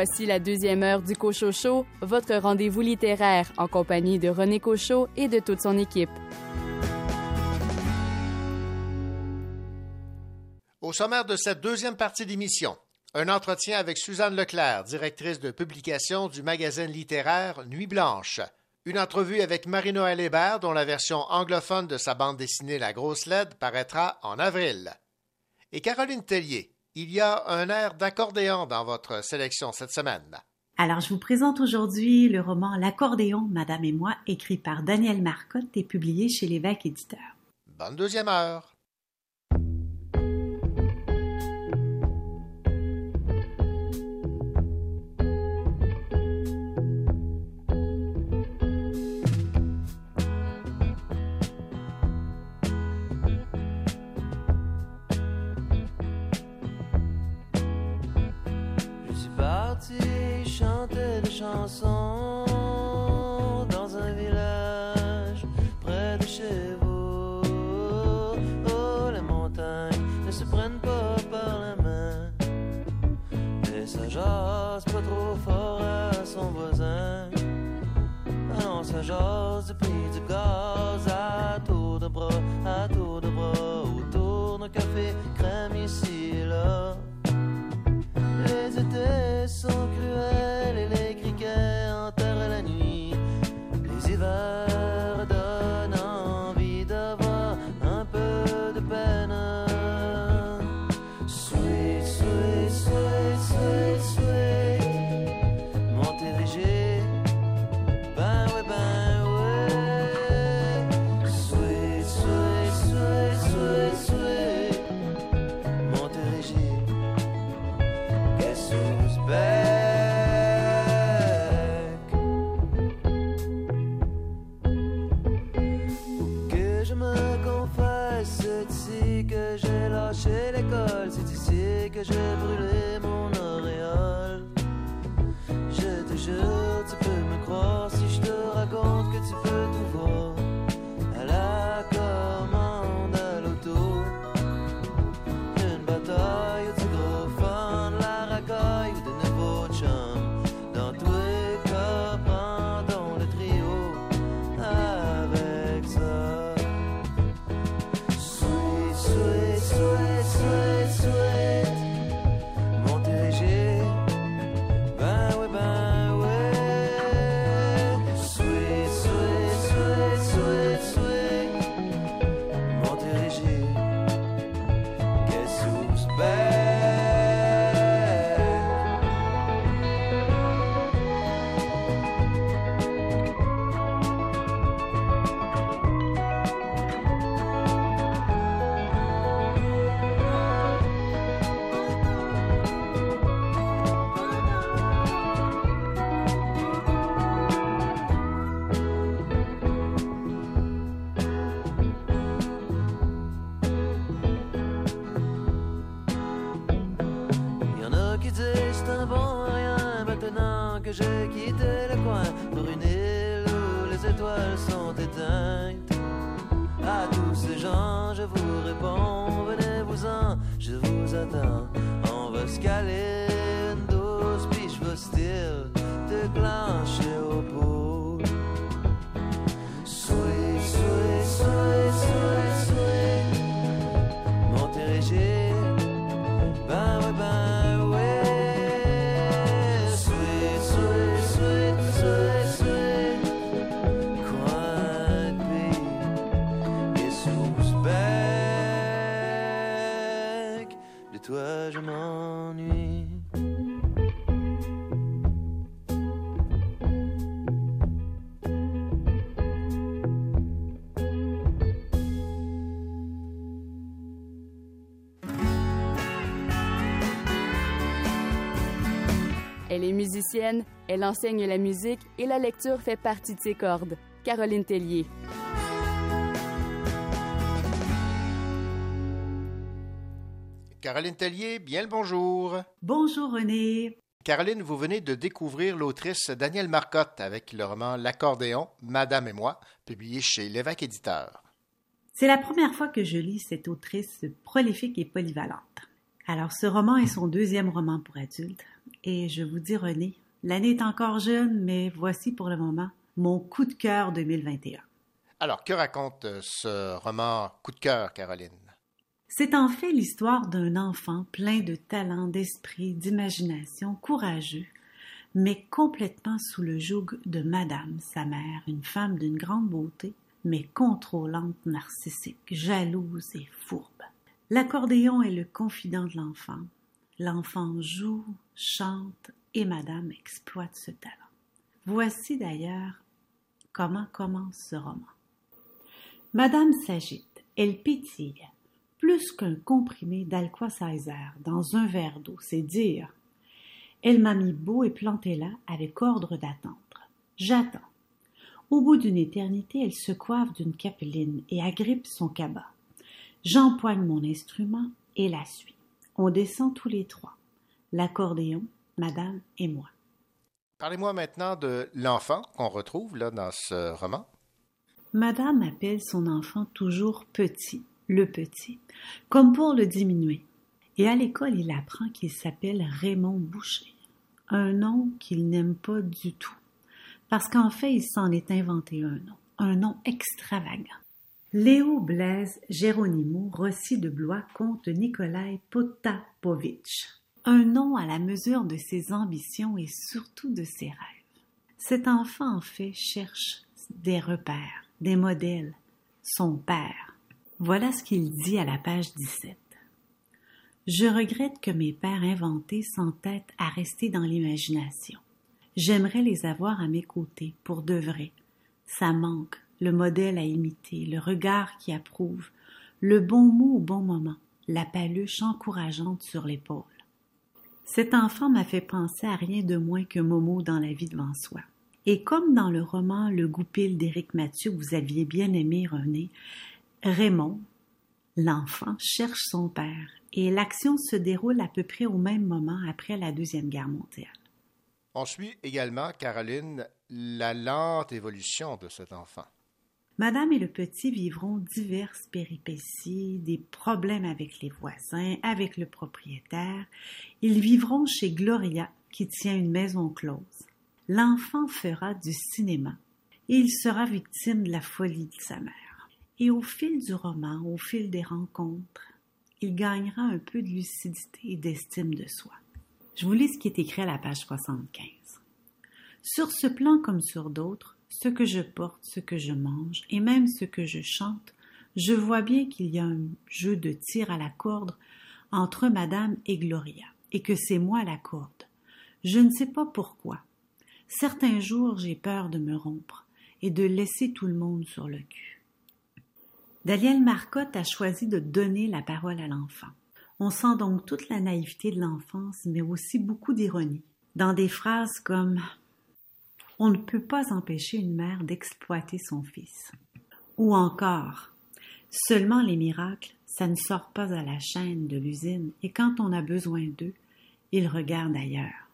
Voici la deuxième heure du Cochocho, votre rendez-vous littéraire en compagnie de René Cochot et de toute son équipe. Au sommaire de cette deuxième partie d'émission, un entretien avec Suzanne Leclerc, directrice de publication du magazine littéraire Nuit Blanche. Une entrevue avec Marie-Noël Hébert, dont la version anglophone de sa bande dessinée La Grosse LED paraîtra en avril. Et Caroline Tellier, il y a un air d'accordéon dans votre sélection cette semaine. Alors, je vous présente aujourd'hui le roman L'accordéon, Madame et moi, écrit par Daniel Marcotte et publié chez l'évêque éditeur. Bonne deuxième heure. Dans un village près de chez vous. Oh, les montagnes ne se prennent pas par la main. Et ça jase pas trop fort à son voisin. Ah non, ça jase depuis du gaz à tour de bras, à étoiles sont éteintes. À tous ces gens, je vous réponds, venez-vous-en, je vous attends. Galindos, puis je vais still te clencher au bout. Elle est musicienne, elle enseigne la musique et la lecture fait partie de ses cordes. Caroline Tellier. Caroline Tellier, bien le bonjour. Bonjour René. Caroline, vous venez de découvrir l'autrice Danielle Marcotte avec le roman L'accordéon, Madame et moi, publié chez L'évêque éditeur. C'est la première fois que je lis cette autrice prolifique et polyvalente. Alors, ce roman est son deuxième roman pour adultes. Et je vous dis, René, l'année est encore jeune, mais voici pour le moment mon coup de cœur 2021. Alors, que raconte euh, ce roman coup de cœur, Caroline? C'est en fait l'histoire d'un enfant plein de talent, d'esprit, d'imagination, courageux, mais complètement sous le joug de Madame, sa mère, une femme d'une grande beauté, mais contrôlante, narcissique, jalouse et fourbe. L'accordéon est le confident de l'enfant. L'enfant joue, chante et Madame exploite ce talent. Voici d'ailleurs comment commence ce roman. Madame s'agite, elle pétille, plus qu'un comprimé d'Alquasizer dans un verre d'eau, c'est dire. Elle m'a mis beau et planté là avec ordre d'attendre. J'attends. Au bout d'une éternité, elle se coiffe d'une capeline et agrippe son cabas. J'empoigne mon instrument et la suis. On descend tous les trois. L'accordéon, madame et moi. Parlez-moi maintenant de l'enfant qu'on retrouve là dans ce roman. Madame appelle son enfant toujours petit, le petit, comme pour le diminuer. Et à l'école, il apprend qu'il s'appelle Raymond Boucher, un nom qu'il n'aime pas du tout, parce qu'en fait, il s'en est inventé un nom, un nom extravagant. Léo Blaise Géronimo Rossi de Blois contre Nikolai Potapovitch, un nom à la mesure de ses ambitions et surtout de ses rêves. Cet enfant, en fait, cherche des repères, des modèles, son père. Voilà ce qu'il dit à la page 17. Je regrette que mes pères inventés s'entêtent à rester dans l'imagination. J'aimerais les avoir à mes côtés, pour de vrai. Ça manque, le modèle à imiter, le regard qui approuve, le bon mot au bon moment, la paluche encourageante sur l'épaule. Cet enfant m'a fait penser à rien de moins que Momo dans la vie devant soi. Et comme dans le roman Le Goupil d'Éric Mathieu que vous aviez bien aimé, René, Raymond, l'enfant, cherche son père et l'action se déroule à peu près au même moment après la Deuxième Guerre mondiale. On suit également, Caroline, la lente évolution de cet enfant. Madame et le petit vivront diverses péripéties, des problèmes avec les voisins, avec le propriétaire. Ils vivront chez Gloria, qui tient une maison close. L'enfant fera du cinéma et il sera victime de la folie de sa mère. Et au fil du roman, au fil des rencontres, il gagnera un peu de lucidité et d'estime de soi. Je vous lis ce qui est écrit à la page 75. Sur ce plan comme sur d'autres, ce que je porte, ce que je mange, et même ce que je chante, je vois bien qu'il y a un jeu de tir à la corde entre Madame et Gloria, et que c'est moi la corde. Je ne sais pas pourquoi. Certains jours, j'ai peur de me rompre et de laisser tout le monde sur le cul. Daniel Marcotte a choisi de donner la parole à l'enfant. On sent donc toute la naïveté de l'enfance, mais aussi beaucoup d'ironie, dans des phrases comme On ne peut pas empêcher une mère d'exploiter son fils. Ou encore Seulement les miracles, ça ne sort pas à la chaîne de l'usine, et quand on a besoin d'eux, ils regardent ailleurs.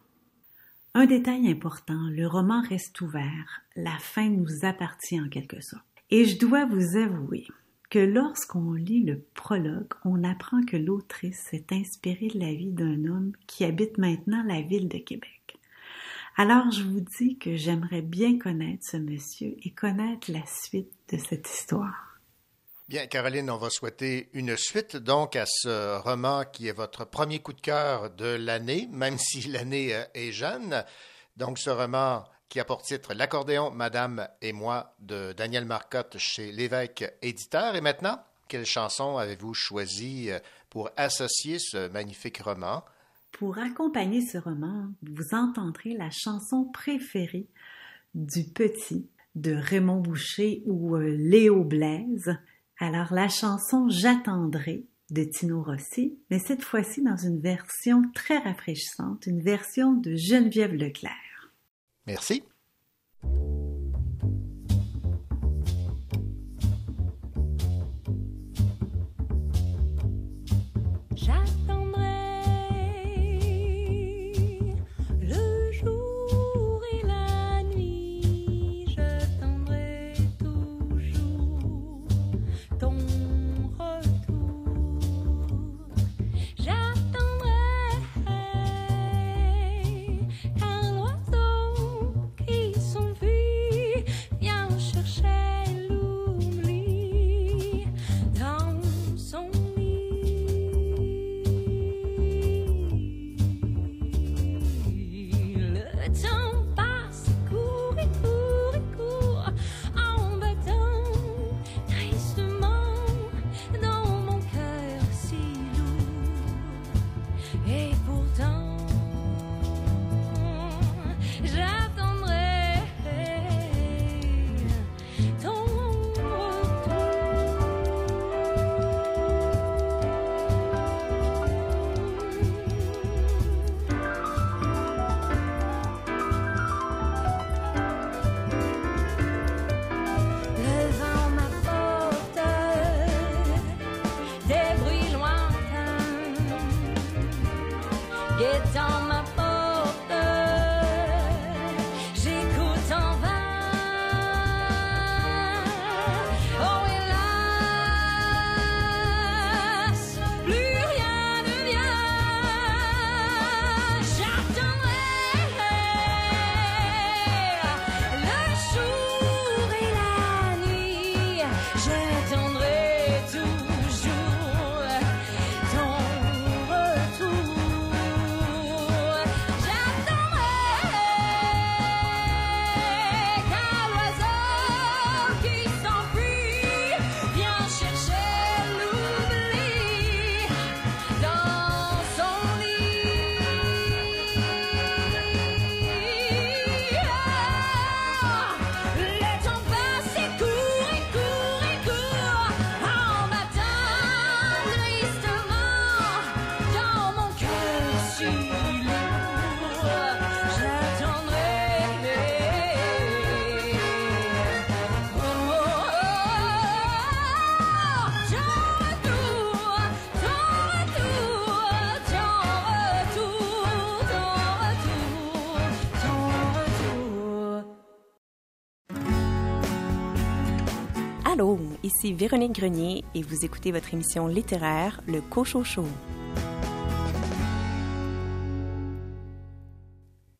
Un détail important, le roman reste ouvert, la fin nous appartient en quelque sorte. Et je dois vous avouer que lorsqu'on lit le prologue, on apprend que l'autrice s'est inspirée de la vie d'un homme qui habite maintenant la ville de Québec. Alors je vous dis que j'aimerais bien connaître ce monsieur et connaître la suite de cette histoire. Bien, Caroline, on va souhaiter une suite donc à ce roman qui est votre premier coup de cœur de l'année, même si l'année euh, est jeune. Donc ce roman qui a pour titre L'accordéon, Madame et moi de Daniel Marcotte chez l'évêque éditeur. Et maintenant, quelle chanson avez-vous choisi euh, pour associer ce magnifique roman? Pour accompagner ce roman, vous entendrez la chanson préférée du petit de Raymond Boucher ou euh, Léo Blaise. Alors la chanson J'attendrai de Tino Rossi, mais cette fois-ci dans une version très rafraîchissante, une version de Geneviève Leclerc. Merci. Ici Véronique Grenier et vous écoutez votre émission littéraire Le Cochocho.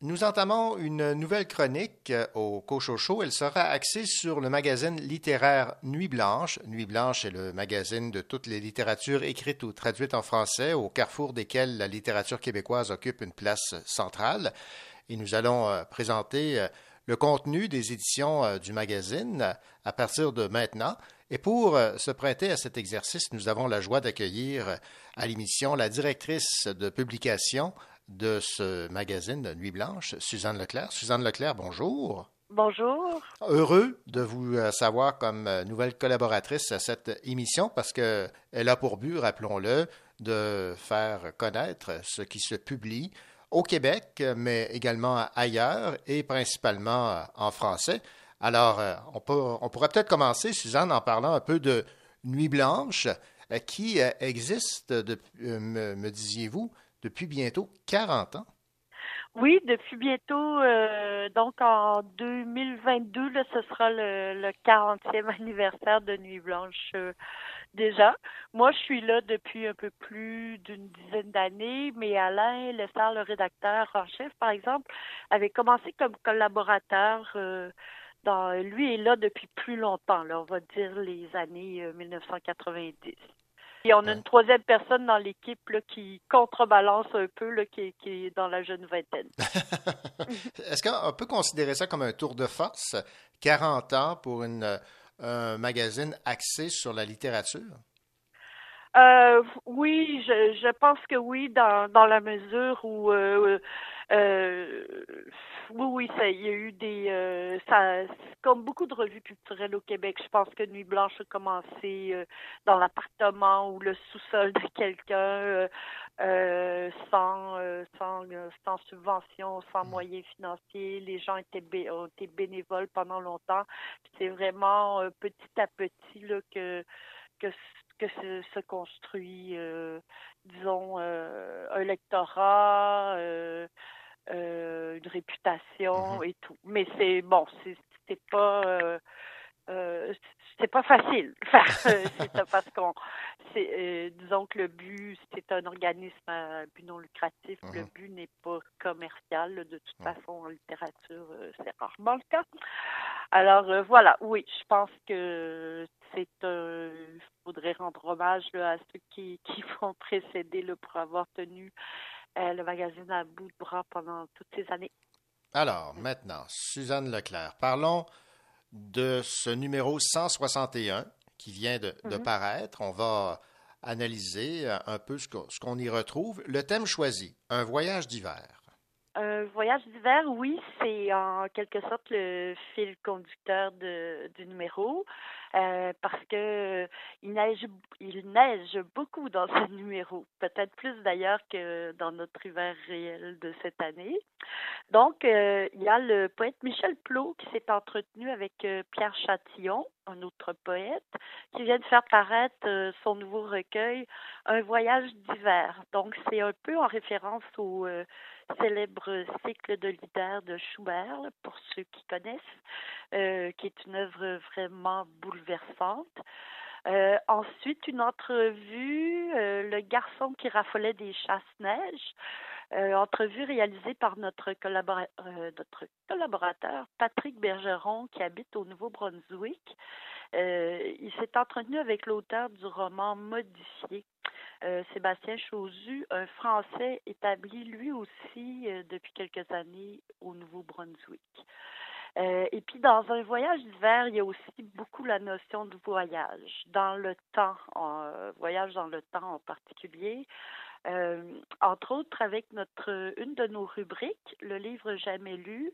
Nous entamons une nouvelle chronique euh, au Cochocho. Elle sera axée sur le magazine littéraire Nuit Blanche. Nuit Blanche est le magazine de toutes les littératures écrites ou traduites en français, au carrefour desquelles la littérature québécoise occupe une place centrale. Et nous allons euh, présenter euh, le contenu des éditions du magazine à partir de maintenant. Et pour euh, se prêter à cet exercice, nous avons la joie d'accueillir euh, à l'émission la directrice de publication de ce magazine Nuit Blanche, Suzanne Leclerc. Suzanne Leclerc, bonjour. Bonjour. Heureux de vous euh, savoir comme nouvelle collaboratrice à cette émission parce qu'elle a pour but, rappelons-le, de faire connaître ce qui se publie au Québec, mais également ailleurs et principalement en français. Alors, euh, on, peut, on pourrait peut-être commencer, Suzanne, en parlant un peu de Nuit Blanche, euh, qui euh, existe, me, disiez-vous, depuis bientôt 40 ans. Oui, depuis bientôt, donc en 2022, là, ce sera le, le 40e [LAUGHS] anniversaire de Nuit Blanche. Déjà. Moi, je suis là depuis un peu plus d'une dizaine d'années, mais Alain Lessard, le rédacteur en chef, par exemple, avait commencé comme collaborateur. Dans, lui est là depuis plus longtemps, là, on va dire les années euh, 1990. Et on a une troisième personne dans l'équipe qui contrebalance un peu, là, qui, est- qui est dans la jeune vingtaine. [LAUGHS] Est-ce qu'on peut considérer ça comme un tour de force, 40 ans pour une, euh, un magazine axé sur la littérature? Euh, oui, je, je pense que oui, dans, dans la mesure où euh, euh, oui, oui, ça, il y a eu des euh, ça comme beaucoup de revues culturelles au Québec, je pense que Nuit Blanche a commencé euh, dans l'appartement ou le sous-sol de quelqu'un euh, euh, sans euh, sans euh, sans subvention, sans moyens financiers. Les gens étaient ont été bénévoles pendant longtemps. C'est vraiment euh, petit à petit là que que que se, se construit, euh, disons, euh, un lectorat, euh, une réputation et tout. Mais c'est bon, c'est pas euh, euh, c'est pas facile. [LAUGHS] Faire c'est ça parce qu'on c'est euh, disons que le but c'est un organisme à but non lucratif. Le but n'est pas commercial de toute façon en littérature c'est rarement le cas. Alors voilà. Oui je pense que c'est un il faudrait rendre hommage là, à ceux qui [LAUGHS] qui vont précéder le pour avoir tenu le magazine à bout de bras pendant toutes ces années Alors, maintenant, Suzanne Leclerc, parlons de ce numéro 161 qui vient de, de Mhm. paraître. On va analyser euh, un peu ce qu'on ce qu'on y retrouve. Le thème choisi, un voyage d'hiver. Un voyage d'hiver, oui, c'est en quelque sorte le fil conducteur de, du numéro, euh, parce que il neige, il neige beaucoup dans ce [LAUGHS] numéro, peut-être plus d'ailleurs que dans notre hiver réel de cette année. Donc, euh, il y a le poète Michel Plot qui s'est entretenu avec euh, Pierre Châtillon, un autre poète, qui vient de faire paraître euh, son nouveau recueil, Un voyage d'hiver. Donc, c'est un peu en référence au euh, célèbre cycle de l'hiver de Schubert, pour ceux qui connaissent, euh, qui est une œuvre vraiment bouleversante. Ensuite, une entrevue, Le garçon qui raffolait des chasse-neige, euh, entrevue réalisée par euh, notre collaborateur Patrick Bergeron qui habite au Nouveau-Brunswick. Euh, il s'est entretenu avec l'auteur du roman Modifié, Sébastien Chauzu, un Français établi lui aussi depuis quelques années au Nouveau-Brunswick. Et puis dans un voyage d'hiver, il y a aussi beaucoup la notion de voyage dans le temps, voyage dans le temps en particulier. Euh, entre autres avec notre une de nos rubriques, le livre jamais lu,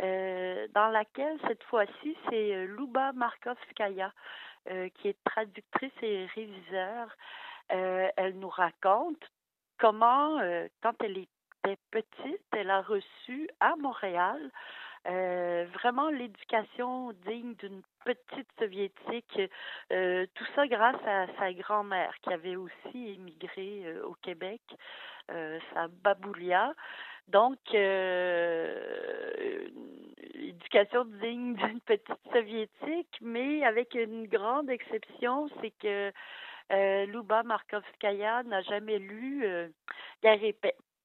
euh, dans laquelle cette fois-ci c'est euh, Luba Markovskaya qui est traductrice et réviseur. Elle nous raconte comment, quand elle était petite, elle a reçu à Montréal euh, vraiment l'éducation digne d'une petite soviétique, euh, tout ça grâce à sa grand-mère qui avait aussi émigré euh, au Québec, sa baboulia. Donc, éducation digne [LAUGHS] d'une petite soviétique, mais avec une grande exception, c'est que euh, Luba Markovskaya n'a jamais lu euh, Guerre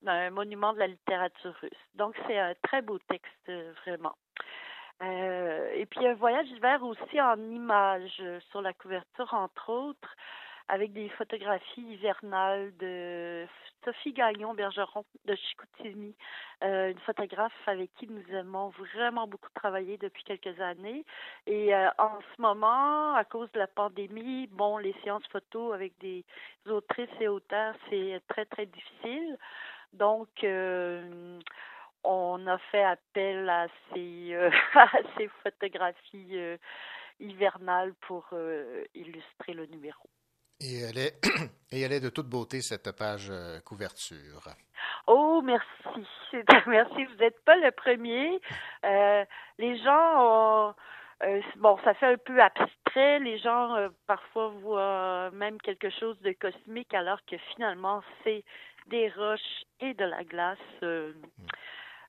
un monument de la littérature russe. Donc, c'est un très beau texte, vraiment. Euh, et puis, un voyage d'hiver aussi en images sur la couverture, entre autres, avec des photographies hivernales de Sophie Gagnon-Bergeron de Chicoutimi, euh, une photographe avec qui nous aimons vraiment beaucoup travaillé depuis quelques années. Et euh, en ce moment, à cause de la pandémie, bon, les séances photo avec des autrices et auteurs, c'est très, très difficile. Donc, euh, on a fait appel à ces, euh, [LAUGHS] à ces photographies euh, hivernales pour illustrer le numéro. Et elle est, [CLEARS THROAT] et elle est de toute beauté, cette page couverture. Oh, merci. [LAUGHS] Merci. Vous n'êtes pas le premier. Les gens ont. euh, bon, ça fait un peu abstrait. Les gens euh, parfois voient même quelque chose de cosmique, alors que finalement, c'est des roches et de la glace. euh,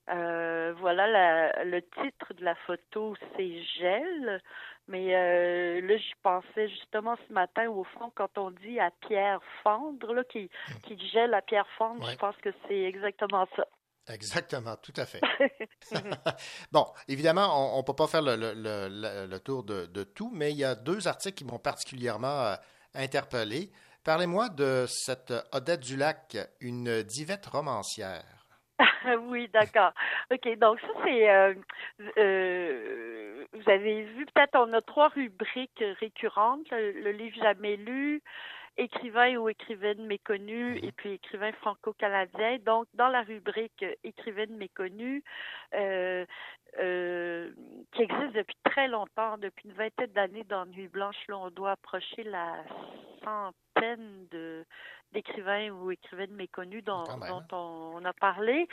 Euh, voilà, la- le titre de la photo, c'est Gel. Mais euh, là, j'y pensais justement ce matin, au fond, quand on dit à pierre fendre, là, qui, qui gèle à pierre fendre, Ouais. je pense que c'est exactement ça. Exactement, tout à fait. [LAUGHS] [LAUGHS] bon, évidemment, on ne peut pas faire le, le- le- le- le tour de, de tout, mais il y a deux articles qui m'ont particulièrement interpellé. Parlez-moi de cette Odette Dulac, une divette romancière. [LAUGHS] oui, d'accord. OK, donc ça, c'est... euh, euh, vous avez vu, peut-être, on a trois rubriques récurrentes. Le, le livre jamais lu, écrivain ou écrivaine méconnue, et puis écrivain franco-canadien. Donc, dans la rubrique euh, écrivaine méconnue, euh, euh, qui existe depuis très longtemps, depuis une vingtaine d'années dans Nuit Blanche, là, on doit approcher la de d'écrivains ou écrivaines méconnus dont, dont on, on a parlé.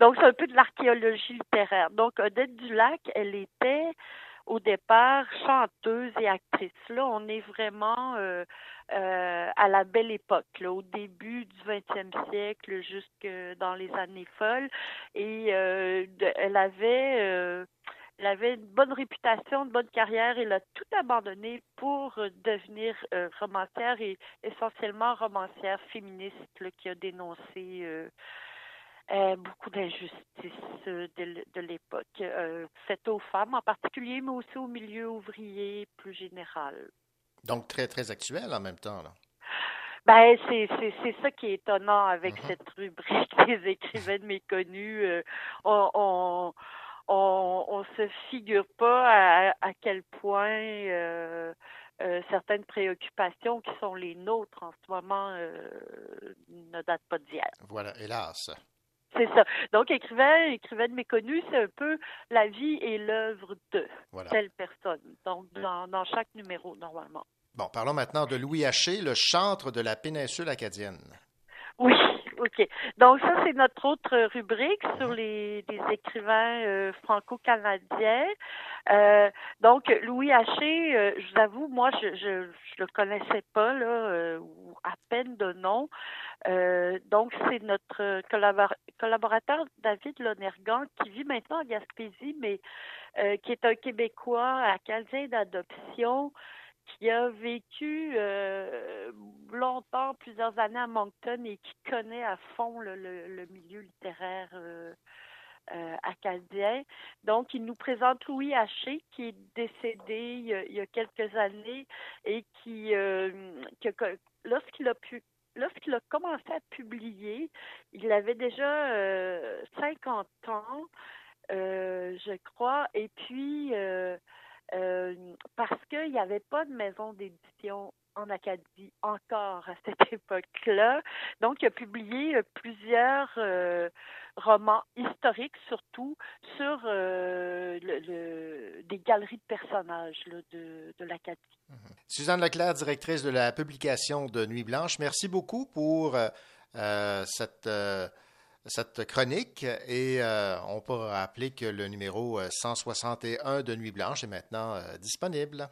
Donc, c'est un peu de l'archéologie littéraire. Donc, Odette Dulac, elle était au départ chanteuse et actrice. Là, on est vraiment euh, euh, à la belle époque, là, au début du 20e siècle, jusque dans les années folles. Et euh, de- elle avait elle avait une bonne réputation, une bonne carrière. Elle a tout abandonné pour euh, devenir euh, romancière et essentiellement romancière féministe là, qui a dénoncé euh, euh, beaucoup d'injustices de, l'époque, faites aux femmes en particulier, mais aussi au milieu ouvrier plus général. Donc, très, très actuel en même temps. Là. Ben, c'est, c'est, c'est ça qui est étonnant avec cette rubrique [LAUGHS] des écrivaines méconnues. On, on, on, on se figure pas à, à quel point euh, euh, certaines préoccupations qui sont les nôtres en ce moment euh, ne datent pas d'hier. Voilà, hélas. C'est ça. Donc, écrivain, écrivaine méconnue, c'est un peu la vie et l'œuvre de Voilà. telle personne. Donc, dans, dans chaque numéro, normalement. Bon, parlons maintenant de Louis Haché, le chantre de la péninsule acadienne. Oui, OK. Donc, ça, c'est notre autre rubrique sur les, écrivains euh, franco-canadiens. Euh, donc, Louis Haché, euh, je vous avoue, moi, je je, je le connaissais pas, là, euh, ou à peine de nom. Euh, donc, c'est notre collabor- collaborateur David Lonergan qui vit maintenant en Gaspésie, mais euh, qui est un Québécois acadien d'adoption qui a vécu euh, longtemps, plusieurs années à Moncton et qui connaît à fond le, milieu littéraire euh, euh, acadien. Donc, il nous présente Louis Haché, qui est décédé il y a, quelques années et qui, lorsqu'il a pu Lorsqu'il a commencé à publier, il avait déjà euh, 50 ans, je crois, et puis euh, parce qu'il n'y avait pas de maison d'édition en Acadie encore à cette [LAUGHS] époque-là. Donc, il a publié euh, plusieurs euh, romans historiques, surtout sur des galeries de personnages de, de l'Acadie. Suzanne Leclerc, directrice de la publication de Nuit Blanche, merci beaucoup pour cette, cette chronique. Et euh, on peut rappeler que le numéro euh, 161 de Nuit Blanche est maintenant euh, disponible.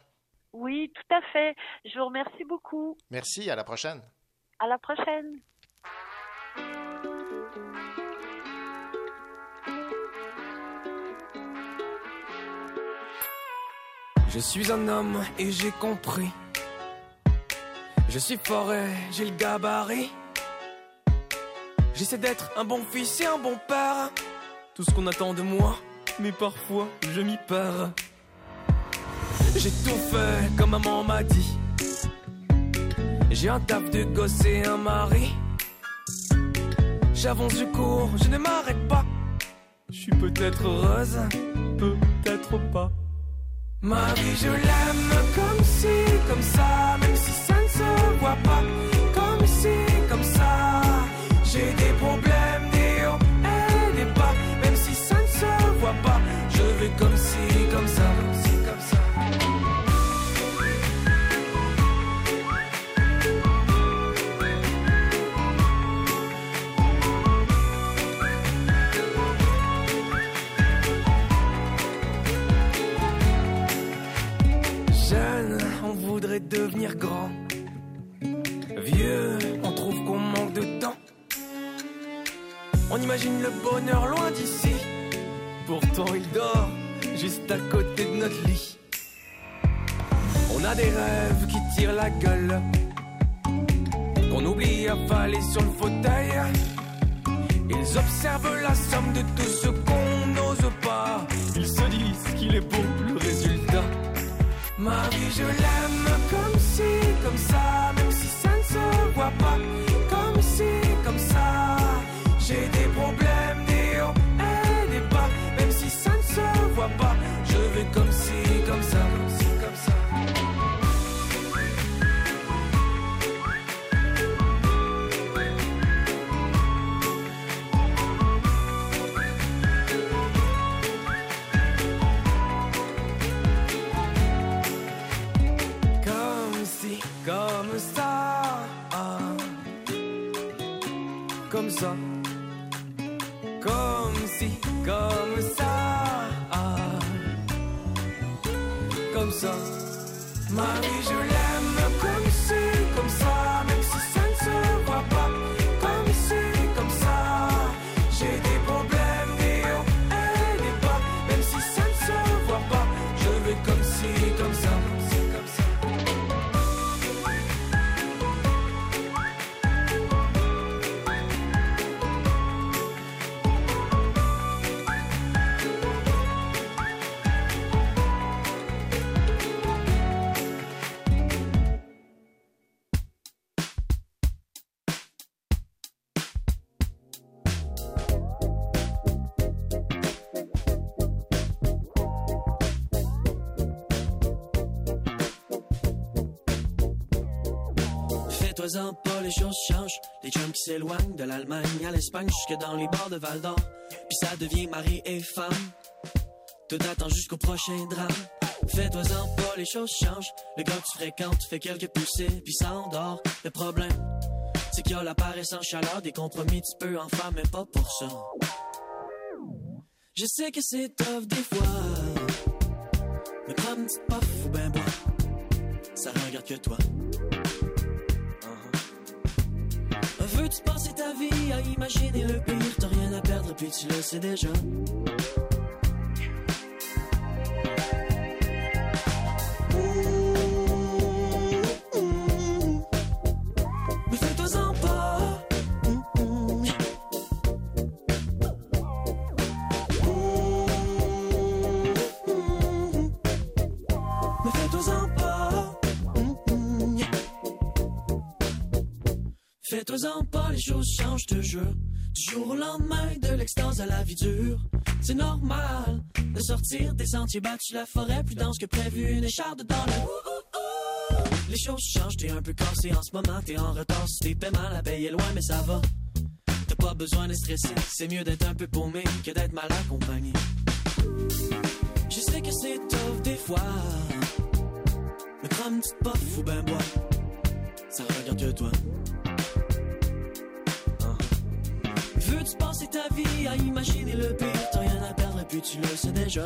Oui, tout à fait. Je vous remercie beaucoup. Merci, à la prochaine. À la prochaine. Je suis un homme et j'ai compris. Je suis fort et j'ai le gabarit. J'essaie d'être un bon fils et un bon père. Tout ce qu'on attend de moi, mais parfois je m'y perds. J'ai tout fait comme maman m'a dit. J'ai un taf de gosse et un mari. J'avance, je cours, je ne m'arrête pas. Je suis peut-être heureuse, peut-être pas. Ma vie je l'aime comme si, comme ça, même si ça ne se voit pas. J'ai des problèmes, des hauts et des bas. Même si ça ne se voit pas, je vais comme si, comme ça, comme si, comme ça. Jeune, on voudrait devenir grand. Qu'on manque de temps. On imagine le bonheur loin d'ici. Pourtant il dort juste à côté de notre lit. On a des rêves qui tirent la gueule. Qu'on oublie à faller sur le fauteuil. Ils observent la somme de tout ce qu'on n'ose pas. Ils se disent qu'il est beau le résultat. Ma vie, je l'aime comme si, comme ça, même si ça ne se voit pas. Comme Fais-toi-en pas, les choses changent. Les chums qui s'éloignent de l'Allemagne à l'Espagne jusque dans les bars de Val d'Or. Puis ça devient mari et femme. Tout attend jusqu'au prochain drame. Fais-toi-en pas, les choses changent. Le gars que tu fréquentes fait quelques poussées, puis ça endort. Le problème, c'est qu'il y a la en chaleur. Des compromis, tu peux en faire, mais pas pour ça. Je sais que c'est tough des fois. Mais prends une petite puff ou ben bois. Ça regarde que toi. Passer ta vie à imaginer le pire? T'as rien à perdre, puis tu le sais déjà. Pas, les choses changent, je te jure. Du jour au lendemain, de l'extase à la vie dure. C'est normal de sortir des sentiers battus, la forêt plus dense que prévu, une écharde dans le. Les choses changent, t'es un peu cassé en ce moment, t'es en retard. Si tes paiements, la paye est loin, mais ça va. T'as pas besoin de stresser, c'est mieux d'être un peu paumé que d'être mal accompagné. Je sais que c'est tough des fois, mais prends une petite puff ou ben bois. Ça regarde que toi. Passer ta vie à imaginer le pire? T'as rien à perdre et puis tu le sais déjà.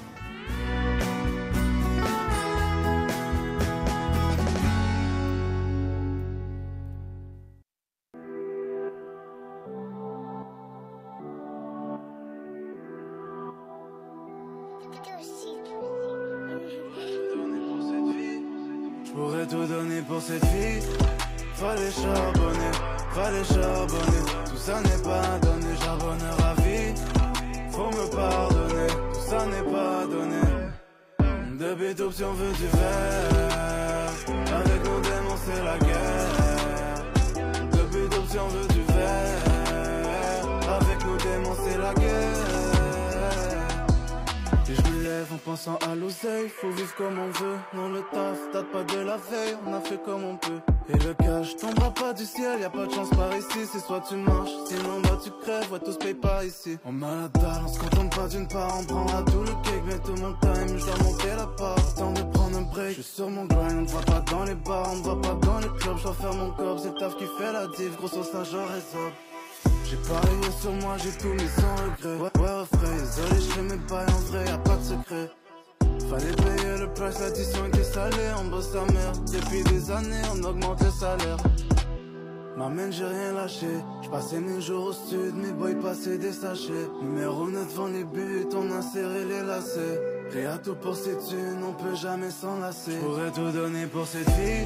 S'enlacer. J'pourrais tout donner pour cette fille.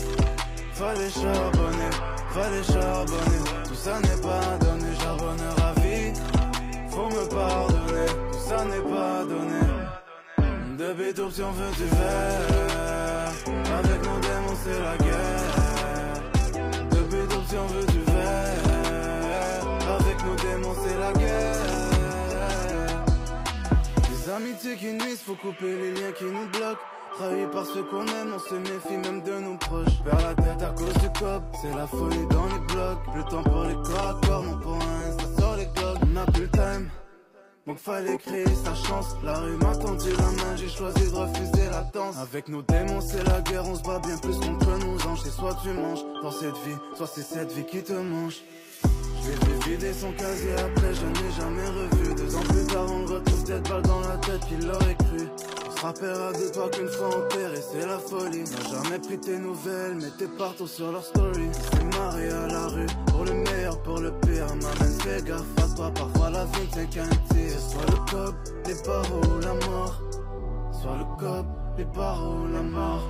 Fallait charbonner, fallait charbonner. Tout ça n'est pas donné, charbonneur à vie. Faut me pardonner, tout ça n'est pas donné. Depuis tout si on veut du verre. Avec nos démons, c'est la guerre. Depuis tout si on veut du verre. Avec nos démons, c'est la guerre. Les amitiés qui nuisent, faut couper les liens qui nous bloquent. Trahi par ceux qu'on aime, on se méfie même de nos proches. Perds la tête à cause du cop, c'est la folie dans les blocs. Le temps pour les corps mon point, ça sort les cloques. On a plus le time, donc fallait créer sa chance. La rue m'a tendu la main, j'ai choisi de refuser la danse. Avec nos démons, c'est la guerre, on se bat bien plus contre nos anges. C'est soit tu manges dans cette vie, soit c'est cette vie qui te mange. J'ai vider son casier après, je n'ai jamais revu. Deux ans plus tard, on retrouve cette balle dans la tête, qui l'aurait cru. On se rappellera de toi qu'une fois enterré, c'est la folie. N'a jamais pris tes nouvelles, mais t'es partout sur leur story. C'est marié à la rue, pour le meilleur, pour le pire. Maman, fais gaffe à toi, parfois la vie c'est qu'un tir. Soit le cop, les barreaux, la mort. Soit le cop, les barreaux, la mort.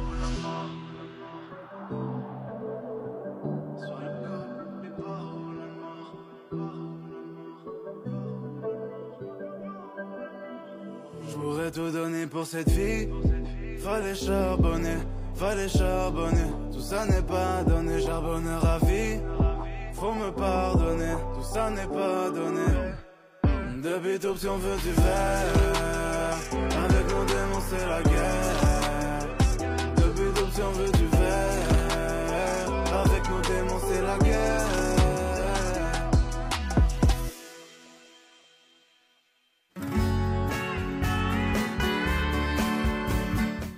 Tout donner pour cette fille. Fallait charbonner, fallait charbonner. Tout ça n'est pas donné, charbonneur à vie. Faut me pardonner, tout ça n'est pas donné. Depuis tout on veut du verre. Avec nos démons, c'est la guerre.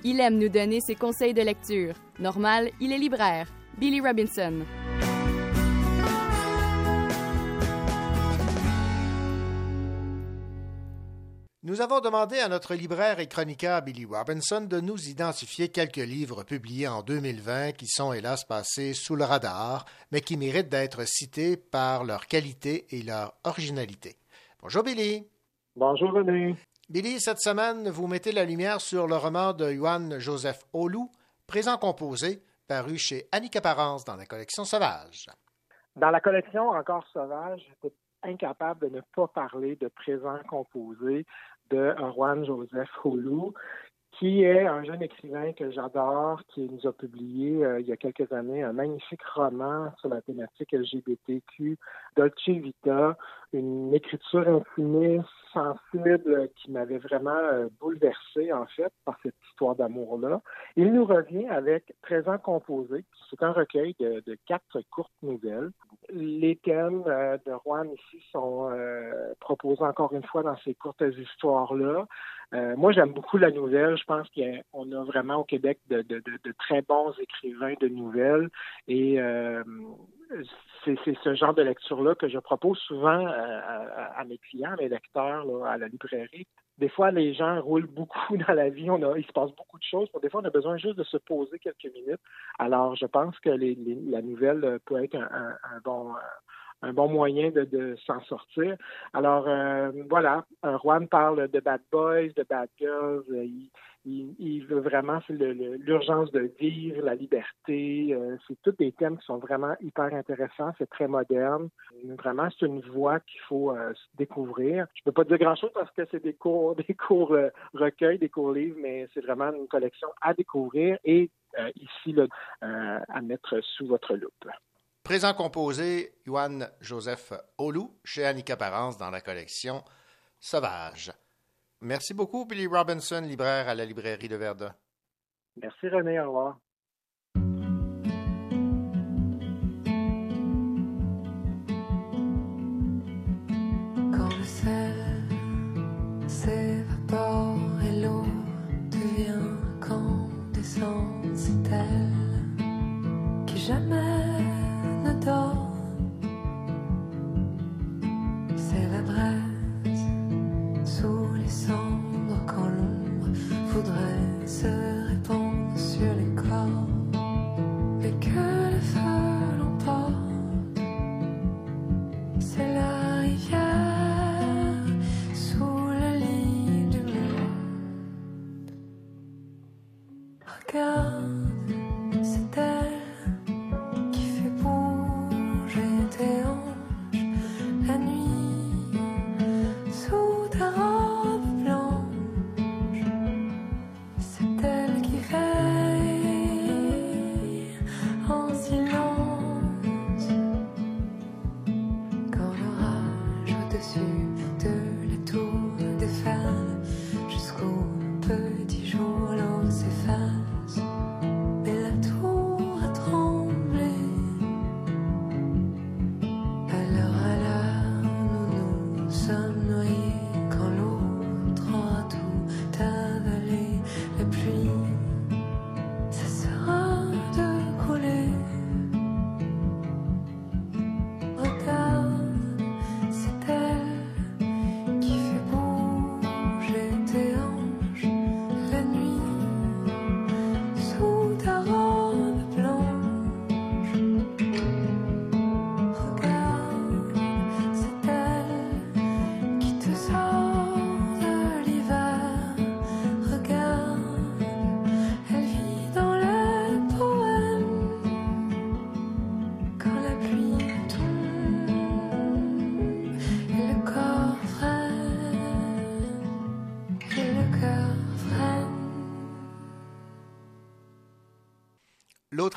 Il aime nous donner ses conseils de lecture. Normal, il est libraire. Billy Robinson. Nous avons demandé à notre libraire et chroniqueur Billy Robinson de nous identifier quelques livres publiés en 2020 qui sont hélas passés sous le radar, mais qui méritent d'être cités par leur qualité et leur originalité. Bonjour Billy. Bonjour René. Billy, cette semaine, vous mettez la lumière sur le roman de Johann Joseph Olou, Présent composé, paru chez Annie Caparance dans la collection Sauvage. Dans la collection Encore Sauvage, j'étais incapable de ne pas parler de Présent composé de Juan Joseph Olou, qui est un jeune écrivain que j'adore, qui nous a publié euh, il y a quelques années un magnifique roman sur la thématique LGBTQ, Dolce Vita, une écriture intimiste, sensible, qui m'avait vraiment euh, bouleversé, en fait, par cette histoire d'amour-là. Il nous revient avec Présent composé. C'est un recueil de, quatre courtes nouvelles. Les thèmes euh, de Juan ici sont euh, proposés encore une fois dans ces courtes histoires-là. Euh, moi, j'aime beaucoup la nouvelle. Je pense qu'on a vraiment au Québec de, de, très bons écrivains de nouvelles. Et c'est ce genre de lecture-là que je propose souvent euh, à, à mes clients, mes lecteurs à la librairie. Des fois, les gens roulent beaucoup [LAUGHS] dans la vie. On a, il se passe beaucoup de choses. Des fois, on a besoin juste de se poser quelques minutes. Alors, je pense que les, la nouvelle peut être un, bon, un bon moyen de, s'en sortir. Alors, euh, voilà, euh, Juan parle de bad boys, de bad girls. Euh, Il, veut vraiment l'urgence de vivre, la liberté. c'est tous des thèmes qui sont vraiment hyper intéressants. C'est très moderne. Vraiment, c'est une voie qu'il faut découvrir. Je peux pas dire grand-chose parce que c'est des cours, [LAUGHS] des cours euh, recueils, des cours livres, mais c'est vraiment une collection à découvrir et ici à mettre sous votre loupe. Présent composé, Johan Joseph Olou, chez Annika Parence dans la collection Sauvage. Merci beaucoup, Billy Robinson, libraire à la librairie de Verdun. Merci René, au revoir. Quand le sel s'évapore et l'eau devient c'est elle qui jamais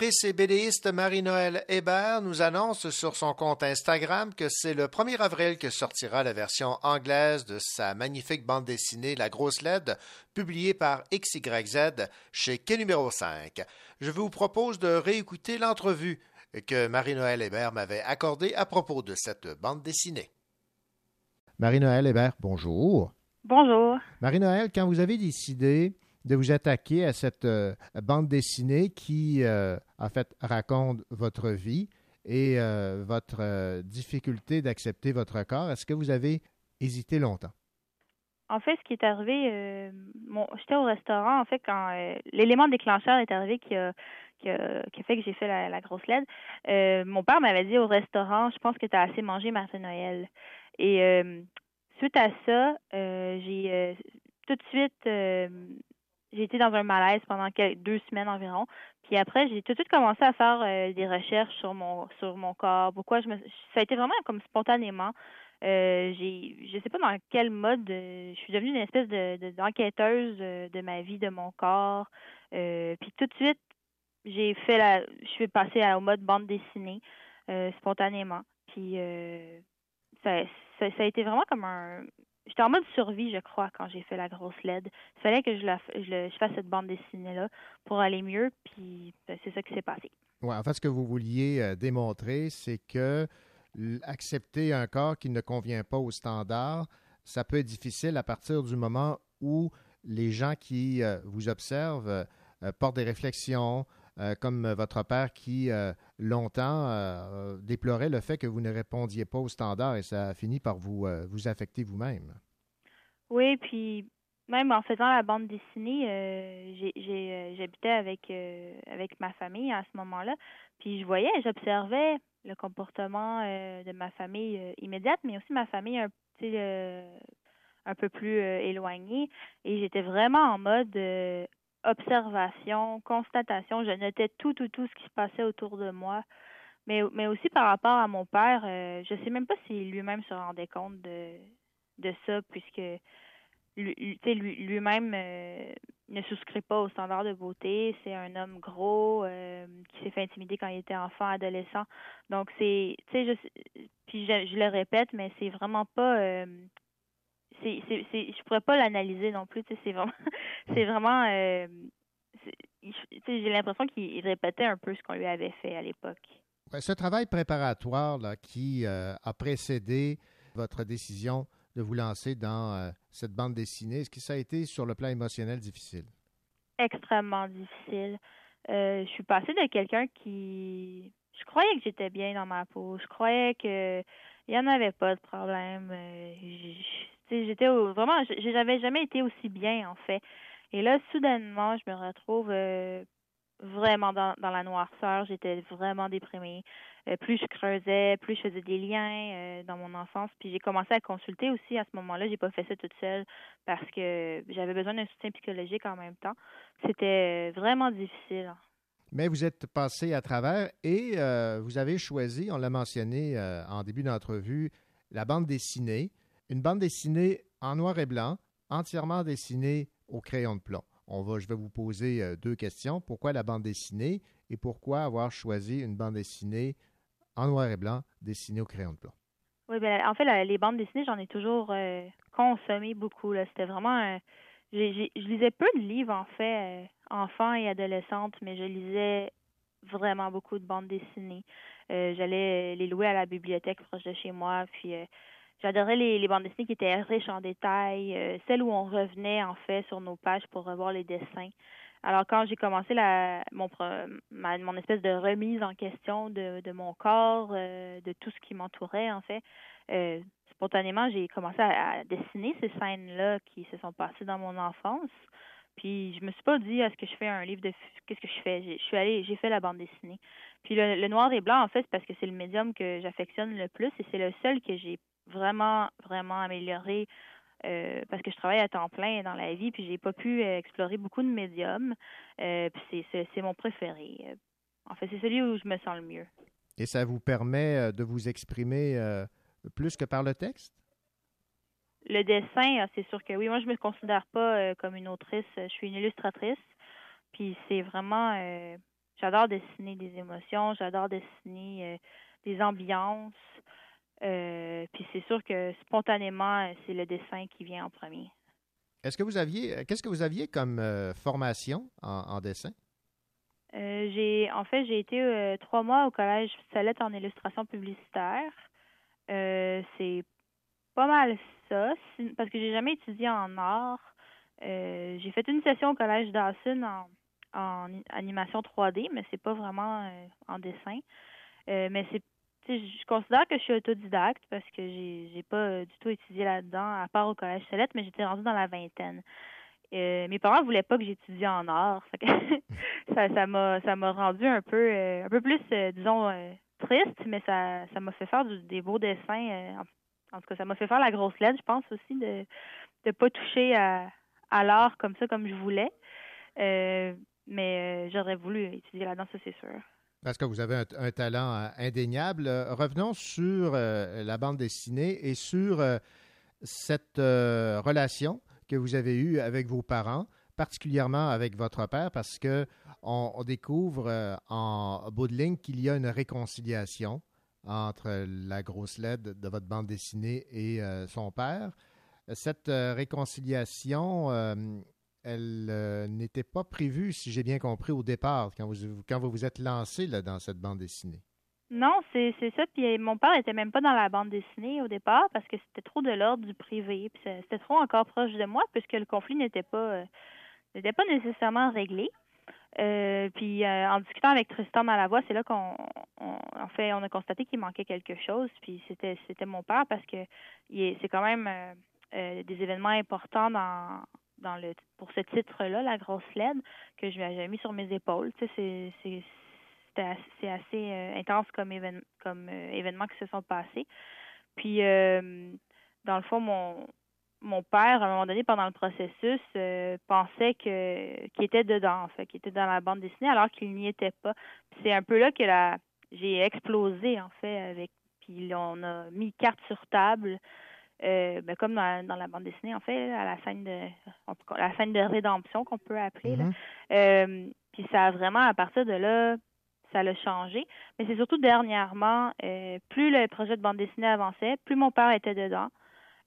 L'autrice et bédéiste Marie-Noël Hébert nous annonce sur son compte Instagram que c'est le 1er avril que sortira la version anglaise de sa magnifique bande dessinée La Grosse LED, publiée par XYZ chez Quai numéro 5. Je vous propose de réécouter l'entrevue que Marie-Noël Hébert m'avait accordée à propos de cette bande dessinée. Marie-Noël Hébert, bonjour. Bonjour. Marie-Noël, quand vous avez décidé de vous attaquer à cette euh, bande dessinée qui, euh, en fait, raconte votre vie et euh, votre difficulté d'accepter votre corps, est-ce que vous avez hésité longtemps? En fait, ce qui est arrivé, j'étais au restaurant, en fait, quand l'élément déclencheur est arrivé qui a, fait que j'ai fait la, la grosse LED. mon père m'avait dit au restaurant, je pense que tu as assez mangé, Martin-Noël. Et euh, suite à ça, j'ai tout de suite, j'ai été dans un malaise pendant quel- deux semaines environ. Puis après, j'ai tout de suite commencé à faire euh, des recherches sur mon sur mon corps. Pourquoi je me, ça a été vraiment comme spontanément. Euh, j'ai, je sais pas dans quel mode, euh, je suis devenue une espèce de, de- d'enquêteuse de ma vie, de mon corps. Puis tout de suite, j'ai fait la, je suis passée au mode bande dessinée spontanément. Puis ça, ça, ça a été vraiment comme un, j'étais en mode survie, je crois, quand j'ai fait la grosse LED. Il fallait que je, la, fasse cette bande dessinée là pour aller mieux. Puis ben, c'est ça qui s'est passé. Ouais, en fait, ce que vous vouliez euh, démontrer, c'est que accepter un corps qui ne convient pas aux standards, ça peut être difficile à partir du moment où les gens qui euh, vous observent euh, portent des réflexions, euh, comme votre père qui, euh, longtemps, euh, déplorait le fait que vous ne répondiez pas aux standards et ça a fini par vous, affecter vous-même. Oui, puis même en faisant la bande dessinée, j'habitais avec avec ma famille à ce moment-là. Puis je voyais, j'observais le comportement de ma famille immédiate, mais aussi ma famille un peu plus éloignée. Et j'étais vraiment en mode observation, constatation. Je notais tout, tout, tout ce qui se passait autour de moi. Mais, aussi par rapport à mon père, euh, je sais même pas si lui-même se rendait compte de, de ça, puisque lui-même euh, ne souscrit pas aux standards de beauté. C'est un homme gros euh, qui s'est fait intimider quand il était enfant, adolescent. Donc c'est, tu sais, je, puis je, je le répète, mais c'est vraiment pas, euh, c'est, c'est, c'est, je pourrais pas l'analyser non plus. Tu sais, c'est vraiment, [LAUGHS] c'est vraiment, euh, j'ai l'impression qu'il répétait un peu ce qu'on lui avait fait à l'époque. Ouais, Ce travail préparatoire là, qui euh, a précédé votre décision de vous lancer dans euh, cette bande dessinée, est-ce que ça a été sur le plan émotionnel difficile? extrêmement difficile. Je suis passée de quelqu'un qui je croyais que j'étais bien dans ma peau, je croyais que il y en avait pas de problème. Euh, j'étais vraiment j'avais jamais été aussi bien en fait. Et là soudainement, je me retrouve euh, vraiment dans, dans la noirceur, j'étais vraiment déprimée. Euh, plus je creusais, plus je faisais des liens dans mon enfance, puis j'ai commencé à consulter aussi à ce moment-là, j'ai pas fait ça toute seule parce que j'avais besoin d'un soutien psychologique en même temps. C'était vraiment difficile. Mais vous êtes passé à travers et euh, vous avez choisi, on l'a mentionné euh, en début d'entrevue, la bande dessinée. Une bande dessinée en noir et blanc, entièrement dessinée au crayon de plomb. On va, je vais vous poser euh, deux questions. Pourquoi la bande dessinée et pourquoi avoir choisi une bande dessinée en noir et blanc dessinée au crayon de plomb? Oui, ben en fait, les bandes dessinées, j'en ai toujours consommé beaucoup. C'était vraiment. j'ai, j'ai- je lisais peu de livres en fait, enfant et adolescente, mais je lisais vraiment beaucoup de bandes dessinées. Euh, j'allais les louer à la bibliothèque proche de chez moi, puis euh, j'adorais les, bandes dessinées qui étaient riches en détails, euh, celles où on revenait en fait sur nos pages pour revoir les dessins. Alors quand j'ai commencé la mon ma, mon espèce de remise en question de, mon corps, euh, de tout ce qui m'entourait en fait, spontanément j'ai commencé à dessiner ces scènes-là qui se sont passées dans mon enfance. Puis je me suis pas dit est-ce que je fais un livre de qu'est-ce que je fais? Je suis allée j'ai fait la bande dessinée. Puis le, noir et blanc en fait c'est parce que c'est le médium que j'affectionne le plus et c'est le seul que j'ai vraiment vraiment amélioré euh, parce que je travaille à temps plein dans la vie, puis j'ai pas pu euh, explorer beaucoup de médiums. Euh, puis c'est, c'est, mon préféré. En fait, c'est celui où je me sens le mieux. Et ça vous permet de vous exprimer plus que par le texte? Le dessin, euh, c'est sûr que oui. Moi, je me considère pas euh, comme une autrice. Je suis une illustratrice. Puis c'est vraiment, euh, j'adore dessiner des émotions, j'adore dessiner euh, des ambiances. Puis c'est sûr que spontanément, c'est le dessin qui vient en premier. Est-ce que vous aviez, qu'est-ce que vous aviez comme formation en, en dessin? J'ai en fait j'ai été trois mois au collège Salette en illustration publicitaire. Euh, c'est pas mal ça, parce que j'ai jamais étudié en art. Euh, j'ai fait une session au collège Dawson en, en animation 3D, mais c'est pas vraiment euh, en dessin. Euh, mais c'est je considère que je suis autodidacte parce que j'ai j'ai pas du tout étudié là-dedans à part au collège Salette, mais j'étais rendue dans la vingtaine. Mes parents voulaient pas que j'étudie en art. [LAUGHS] Ça m'a ça m'a rendu un peu un peu plus disons triste, mais ça ça m'a fait faire du- des beaux dessins. En, tout cas, ça m'a fait faire la grosse lettre, je pense aussi de de pas toucher à l'art comme ça comme je voulais. Euh, mais euh, j'aurais voulu étudier là-dedans, ça c'est sûr. Parce que vous avez un, talent euh, indéniable. Revenons sur la bande dessinée et sur cette relation que vous avez eue avec vos parents, particulièrement avec votre père, parce que on, découvre en bout de ligne qu'il y a une réconciliation entre la grosse LED de votre bande dessinée et euh, son père. Cette euh, réconciliation, euh, elle n'était pas prévue, si j'ai bien compris, au départ, quand vous quand vous, vous êtes lancé là, dans cette bande dessinée. Non, c'est ça. Puis mon père était même pas dans la bande dessinée au départ parce que c'était trop de l'ordre du privé. Puis c'était trop encore proche de moi puisque le conflit n'était pas n'était pas nécessairement réglé. Euh, puis euh, en discutant avec Tristan Malavoie, c'est là qu'on on- en fait on a constaté qu'il manquait quelque chose. Puis c'était c'était mon père parce que c'est quand même euh, des événements importants dans dans le pour ce titre-là, la grosse LED, que je avais mis sur mes épaules. Tu sais, c'est assez, intense comme évén- comme événements qui se sont passés. Puis dans le fond, mon mon père, à un moment donné, pendant le processus, euh, pensait que qu'il était dedans, en fait, qu'il était dans la bande dessinée, alors qu'il n'y était pas. C'est un peu là que la j'ai explosé, en fait, avec puis on a mis carte sur table, euh, ben, comme dans, dans la bande dessinée, en fait, à la scène de on la scène de rédemption qu'on peut appeler. là. Mhm. Euh, puis ça a vraiment, à partir de là, ça l'a changé. Mais c'est surtout dernièrement, plus le projet de bande dessinée avançait, plus mon père était dedans,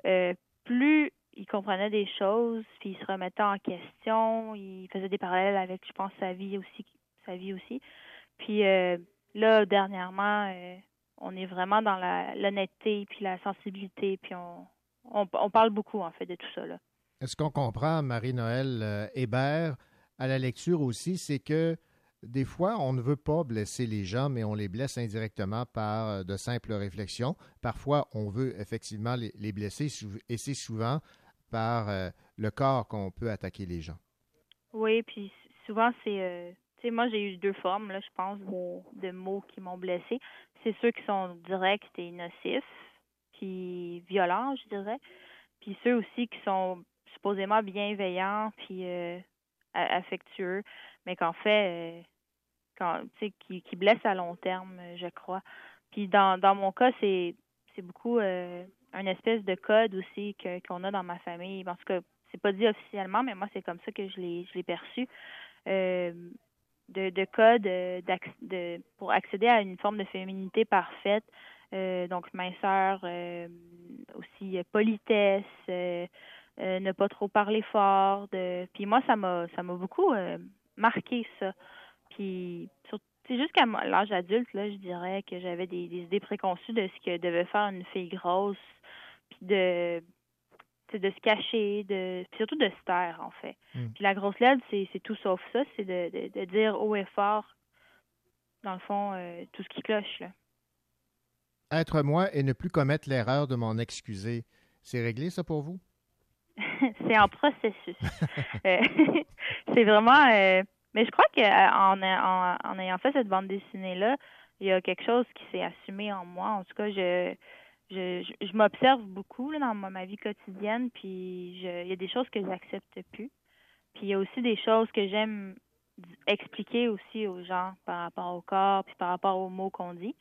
euh, plus il comprenait des choses, puis il se remettait en question, il faisait des parallèles avec, je pense, sa vie aussi, sa vie aussi. Puis euh, là, dernièrement, euh, on est vraiment dans l'honnêteté, puis la sensibilité, puis on, on, parle beaucoup, en fait, de tout ça. Est-ce qu'on comprend, Marie-Noël euh, Hébert, à la lecture aussi, c'est que des fois, on ne veut pas blesser les gens, mais on les blesse indirectement par euh, de simples réflexions. Parfois, on veut effectivement les, les blesser, et c'est souvent par euh, le corps qu'on peut attaquer les gens. Oui, puis souvent c'est euh, tu sais moi j'ai eu deux formes là, je pense de, mots qui m'ont blessé. C'est ceux qui sont directs et nocifs, puis violents, je dirais. Puis ceux aussi qui sont supposément bienveillants puis affectueux, mais qu'en fait quand qui qui blessent à long terme, euh, je crois. Puis dans dans mon cas, c'est beaucoup euh, un espèce de code aussi qu'on a dans ma famille. En tout cas, c'est pas dit officiellement, mais moi c'est comme ça que je l'ai perçu. Euh, de, de code de, pour accéder à une forme de féminité parfaite. Donc minceur, aussi politesse, ne pas trop parler fort. De... Puis moi, ça m'a beaucoup marqué ça. Puis c'est jusqu'à l'âge adulte, là, je dirais que j'avais des, des idées préconçues de ce que devait faire une fille grosse, puis de de se cacher, de puis surtout de se taire en fait. Mm. Puis la grosse LED, c'est c'est tout sauf ça, c'est de, de, de dire haut et fort, dans le fond, euh, tout ce qui cloche là. Être moi et ne plus commettre l'erreur de m'en excuser, c'est réglé ça pour vous? [LAUGHS] c'est en processus. [LAUGHS] Euh, [LAUGHS] c'est vraiment. euh, mais je crois que euh, en, en, en ayant fait cette bande dessinée là, il y a quelque chose qui s'est assumé en moi. En tout cas, je je, je, m'observe beaucoup là, dans ma, vie quotidienne, puis je, il y a des choses que j'accepte plus. Puis il y a aussi des choses que j'aime expliquer aussi aux gens par rapport au corps, puis par rapport aux mots qu'on dit.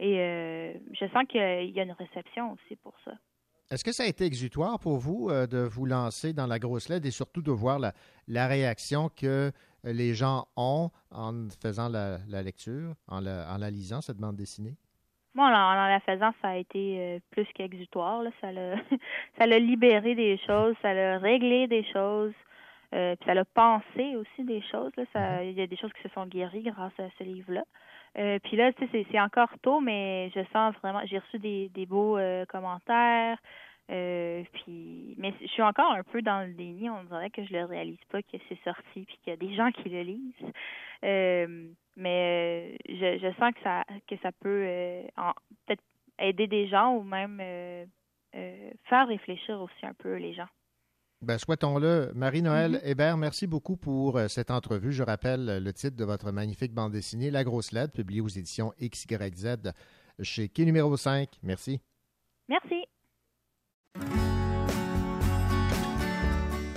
Et euh, je sens qu'il y a une réception aussi pour ça. Est-ce que ça a été exutoire pour vous euh, de vous lancer dans la grosse LED et surtout de voir la, la réaction que euh, les gens ont en faisant la, la lecture, en la, en la lisant, cette bande dessinée? Moi, en, en la faisant, ça a été euh, plus qu'exutoire. Là. Ça l'a [LAUGHS] ça l'a libéré des choses, ça l'a réglé des choses, euh, puis ça l'a pensé aussi des choses. Là. Ça, il y a des choses qui se sont guéries grâce à ce livre-là. Euh, puis là, tu sais, c'est, c'est encore tôt, mais je sens vraiment, j'ai reçu des, des beaux euh, commentaires. Euh, puis, mais je suis encore un peu dans le déni. On dirait que je le réalise pas que c'est sorti, puis qu'il y a des gens qui le lisent. Euh, mais euh, je, je sens que ça que ça peut euh, peut-être aider des gens ou même faire réfléchir aussi un peu les gens. Ben, souhaitons-le. Marie-Noël Hébert, merci beaucoup pour cette entrevue. Je rappelle le titre de votre magnifique bande dessinée, La Grosse LED, publiée aux éditions XYZ chez Quai numéro 5. Merci. Merci.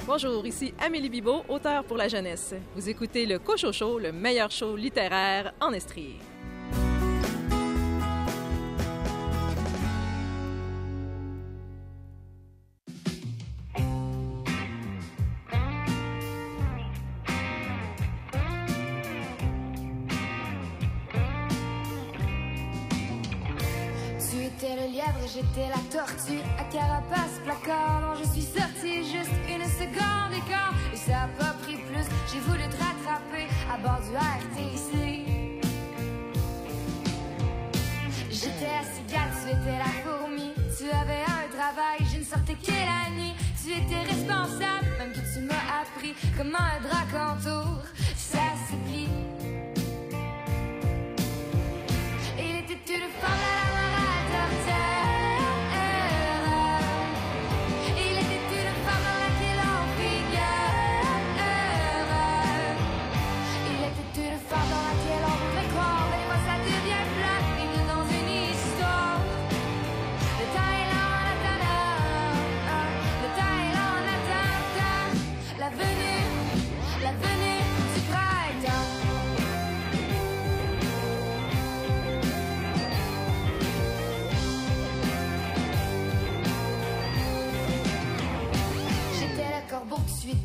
Bonjour, ici Amélie Bibot, auteure pour la jeunesse. Vous écoutez le Cochocho, le meilleur show littéraire en Estrie. J'étais la tortue À carapace, placard, non je suis sortie juste une seconde et quart. Et ça a pas pris plus, j'ai voulu te rattraper à bord du RTC J'étais la cigale, tu étais la fourmi. Tu avais un travail, je ne sortais que la nuit. Tu étais responsable, même que tu m'as appris comment un drac entoure. Ça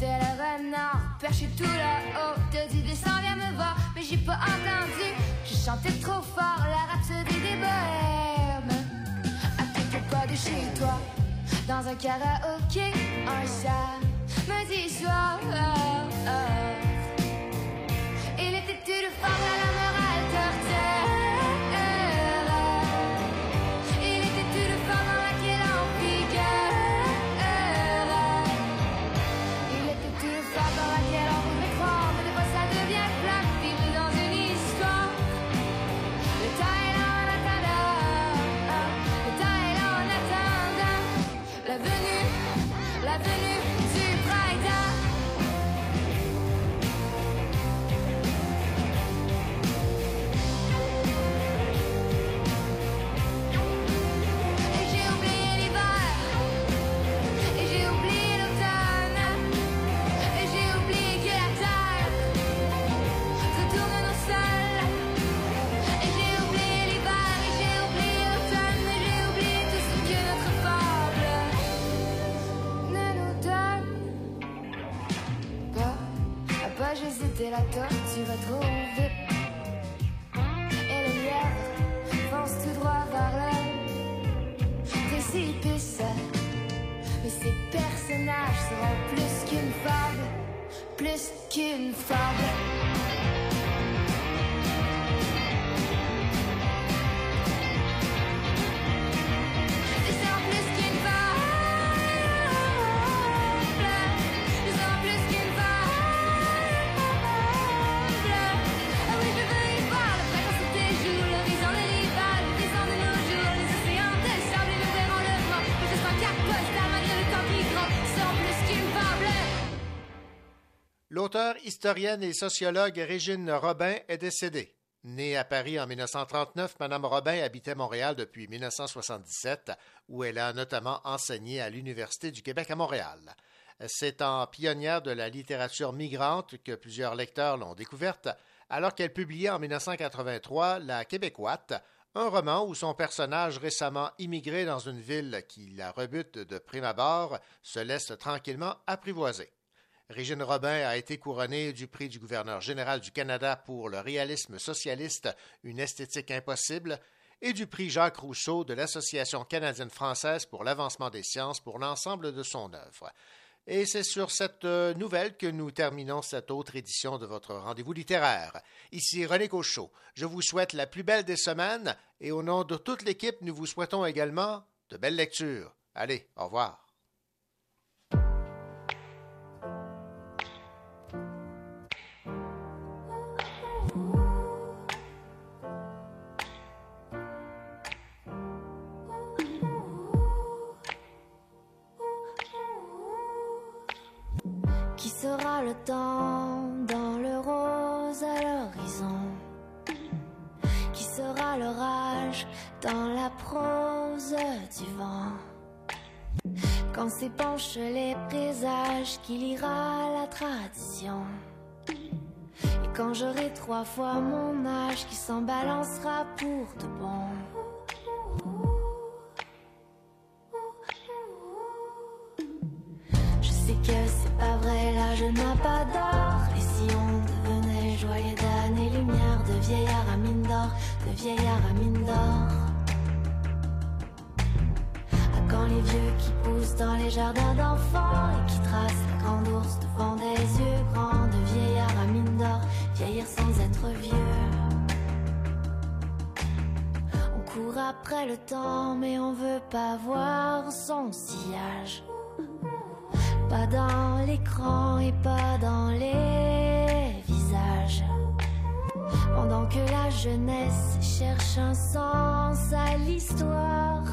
se plie cherché tout là-haut. T'as dit descends, viens me voir, mais j'ai pas entendu. Je chantais trop fort la rhapsodie des bohèmes. À quelques pas de chez toi, dans un karaoké, un samedi soir. Il était tout de fort à la morale L'auteur, historienne et sociologue Régine Robin est décédée. Née à Paris en 1939, Madame Robin habitait Montréal depuis 1977, où elle a notamment enseigné à l'Université du Québec à Montréal. C'est en pionnière de la littérature migrante que plusieurs lecteurs l'ont découverte, alors qu'elle publiait en 1983 La Québécoite, un roman où son personnage récemment immigré dans une ville qui la rebute de prime abord se laisse tranquillement apprivoiser. Régine Robin a été couronnée du prix du gouverneur général du Canada pour le réalisme socialiste, une esthétique impossible, et du prix Jacques Rousseau de l'Association canadienne-française pour l'avancement des sciences pour l'ensemble de son œuvre. Et c'est sur cette euh, nouvelle que nous terminons cette autre édition de votre rendez-vous littéraire. Ici René Cochot. Je vous souhaite la plus belle des semaines et au nom de toute l'équipe, nous vous souhaitons également de belles lectures. Allez, au revoir. Le temps dans le rose à l'horizon Qui sera l'orage dans la prose du vent. Quand s'épanchent les présages qui lira la tradition Et quand j'aurai trois fois mon âge qui s'en balancera pour de bon n'a pas d'or. Et si on devenait joyeux d'années lumière, de vieillard à mine d'or, de vieillard à mine d'or. À quand les vieux qui poussent dans les jardins d'enfants et qui tracent la grande ours devant des yeux grands, de vieillard à mine d'or, vieillir sans être vieux. On court après le temps, mais on veut pas voir son sillage. Pas dans l'écran et pas dans les visages. Pendant que la jeunesse cherche un sens à l'histoire.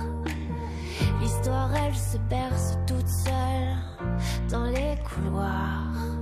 L'histoire, elle se berce toute seule dans les couloirs.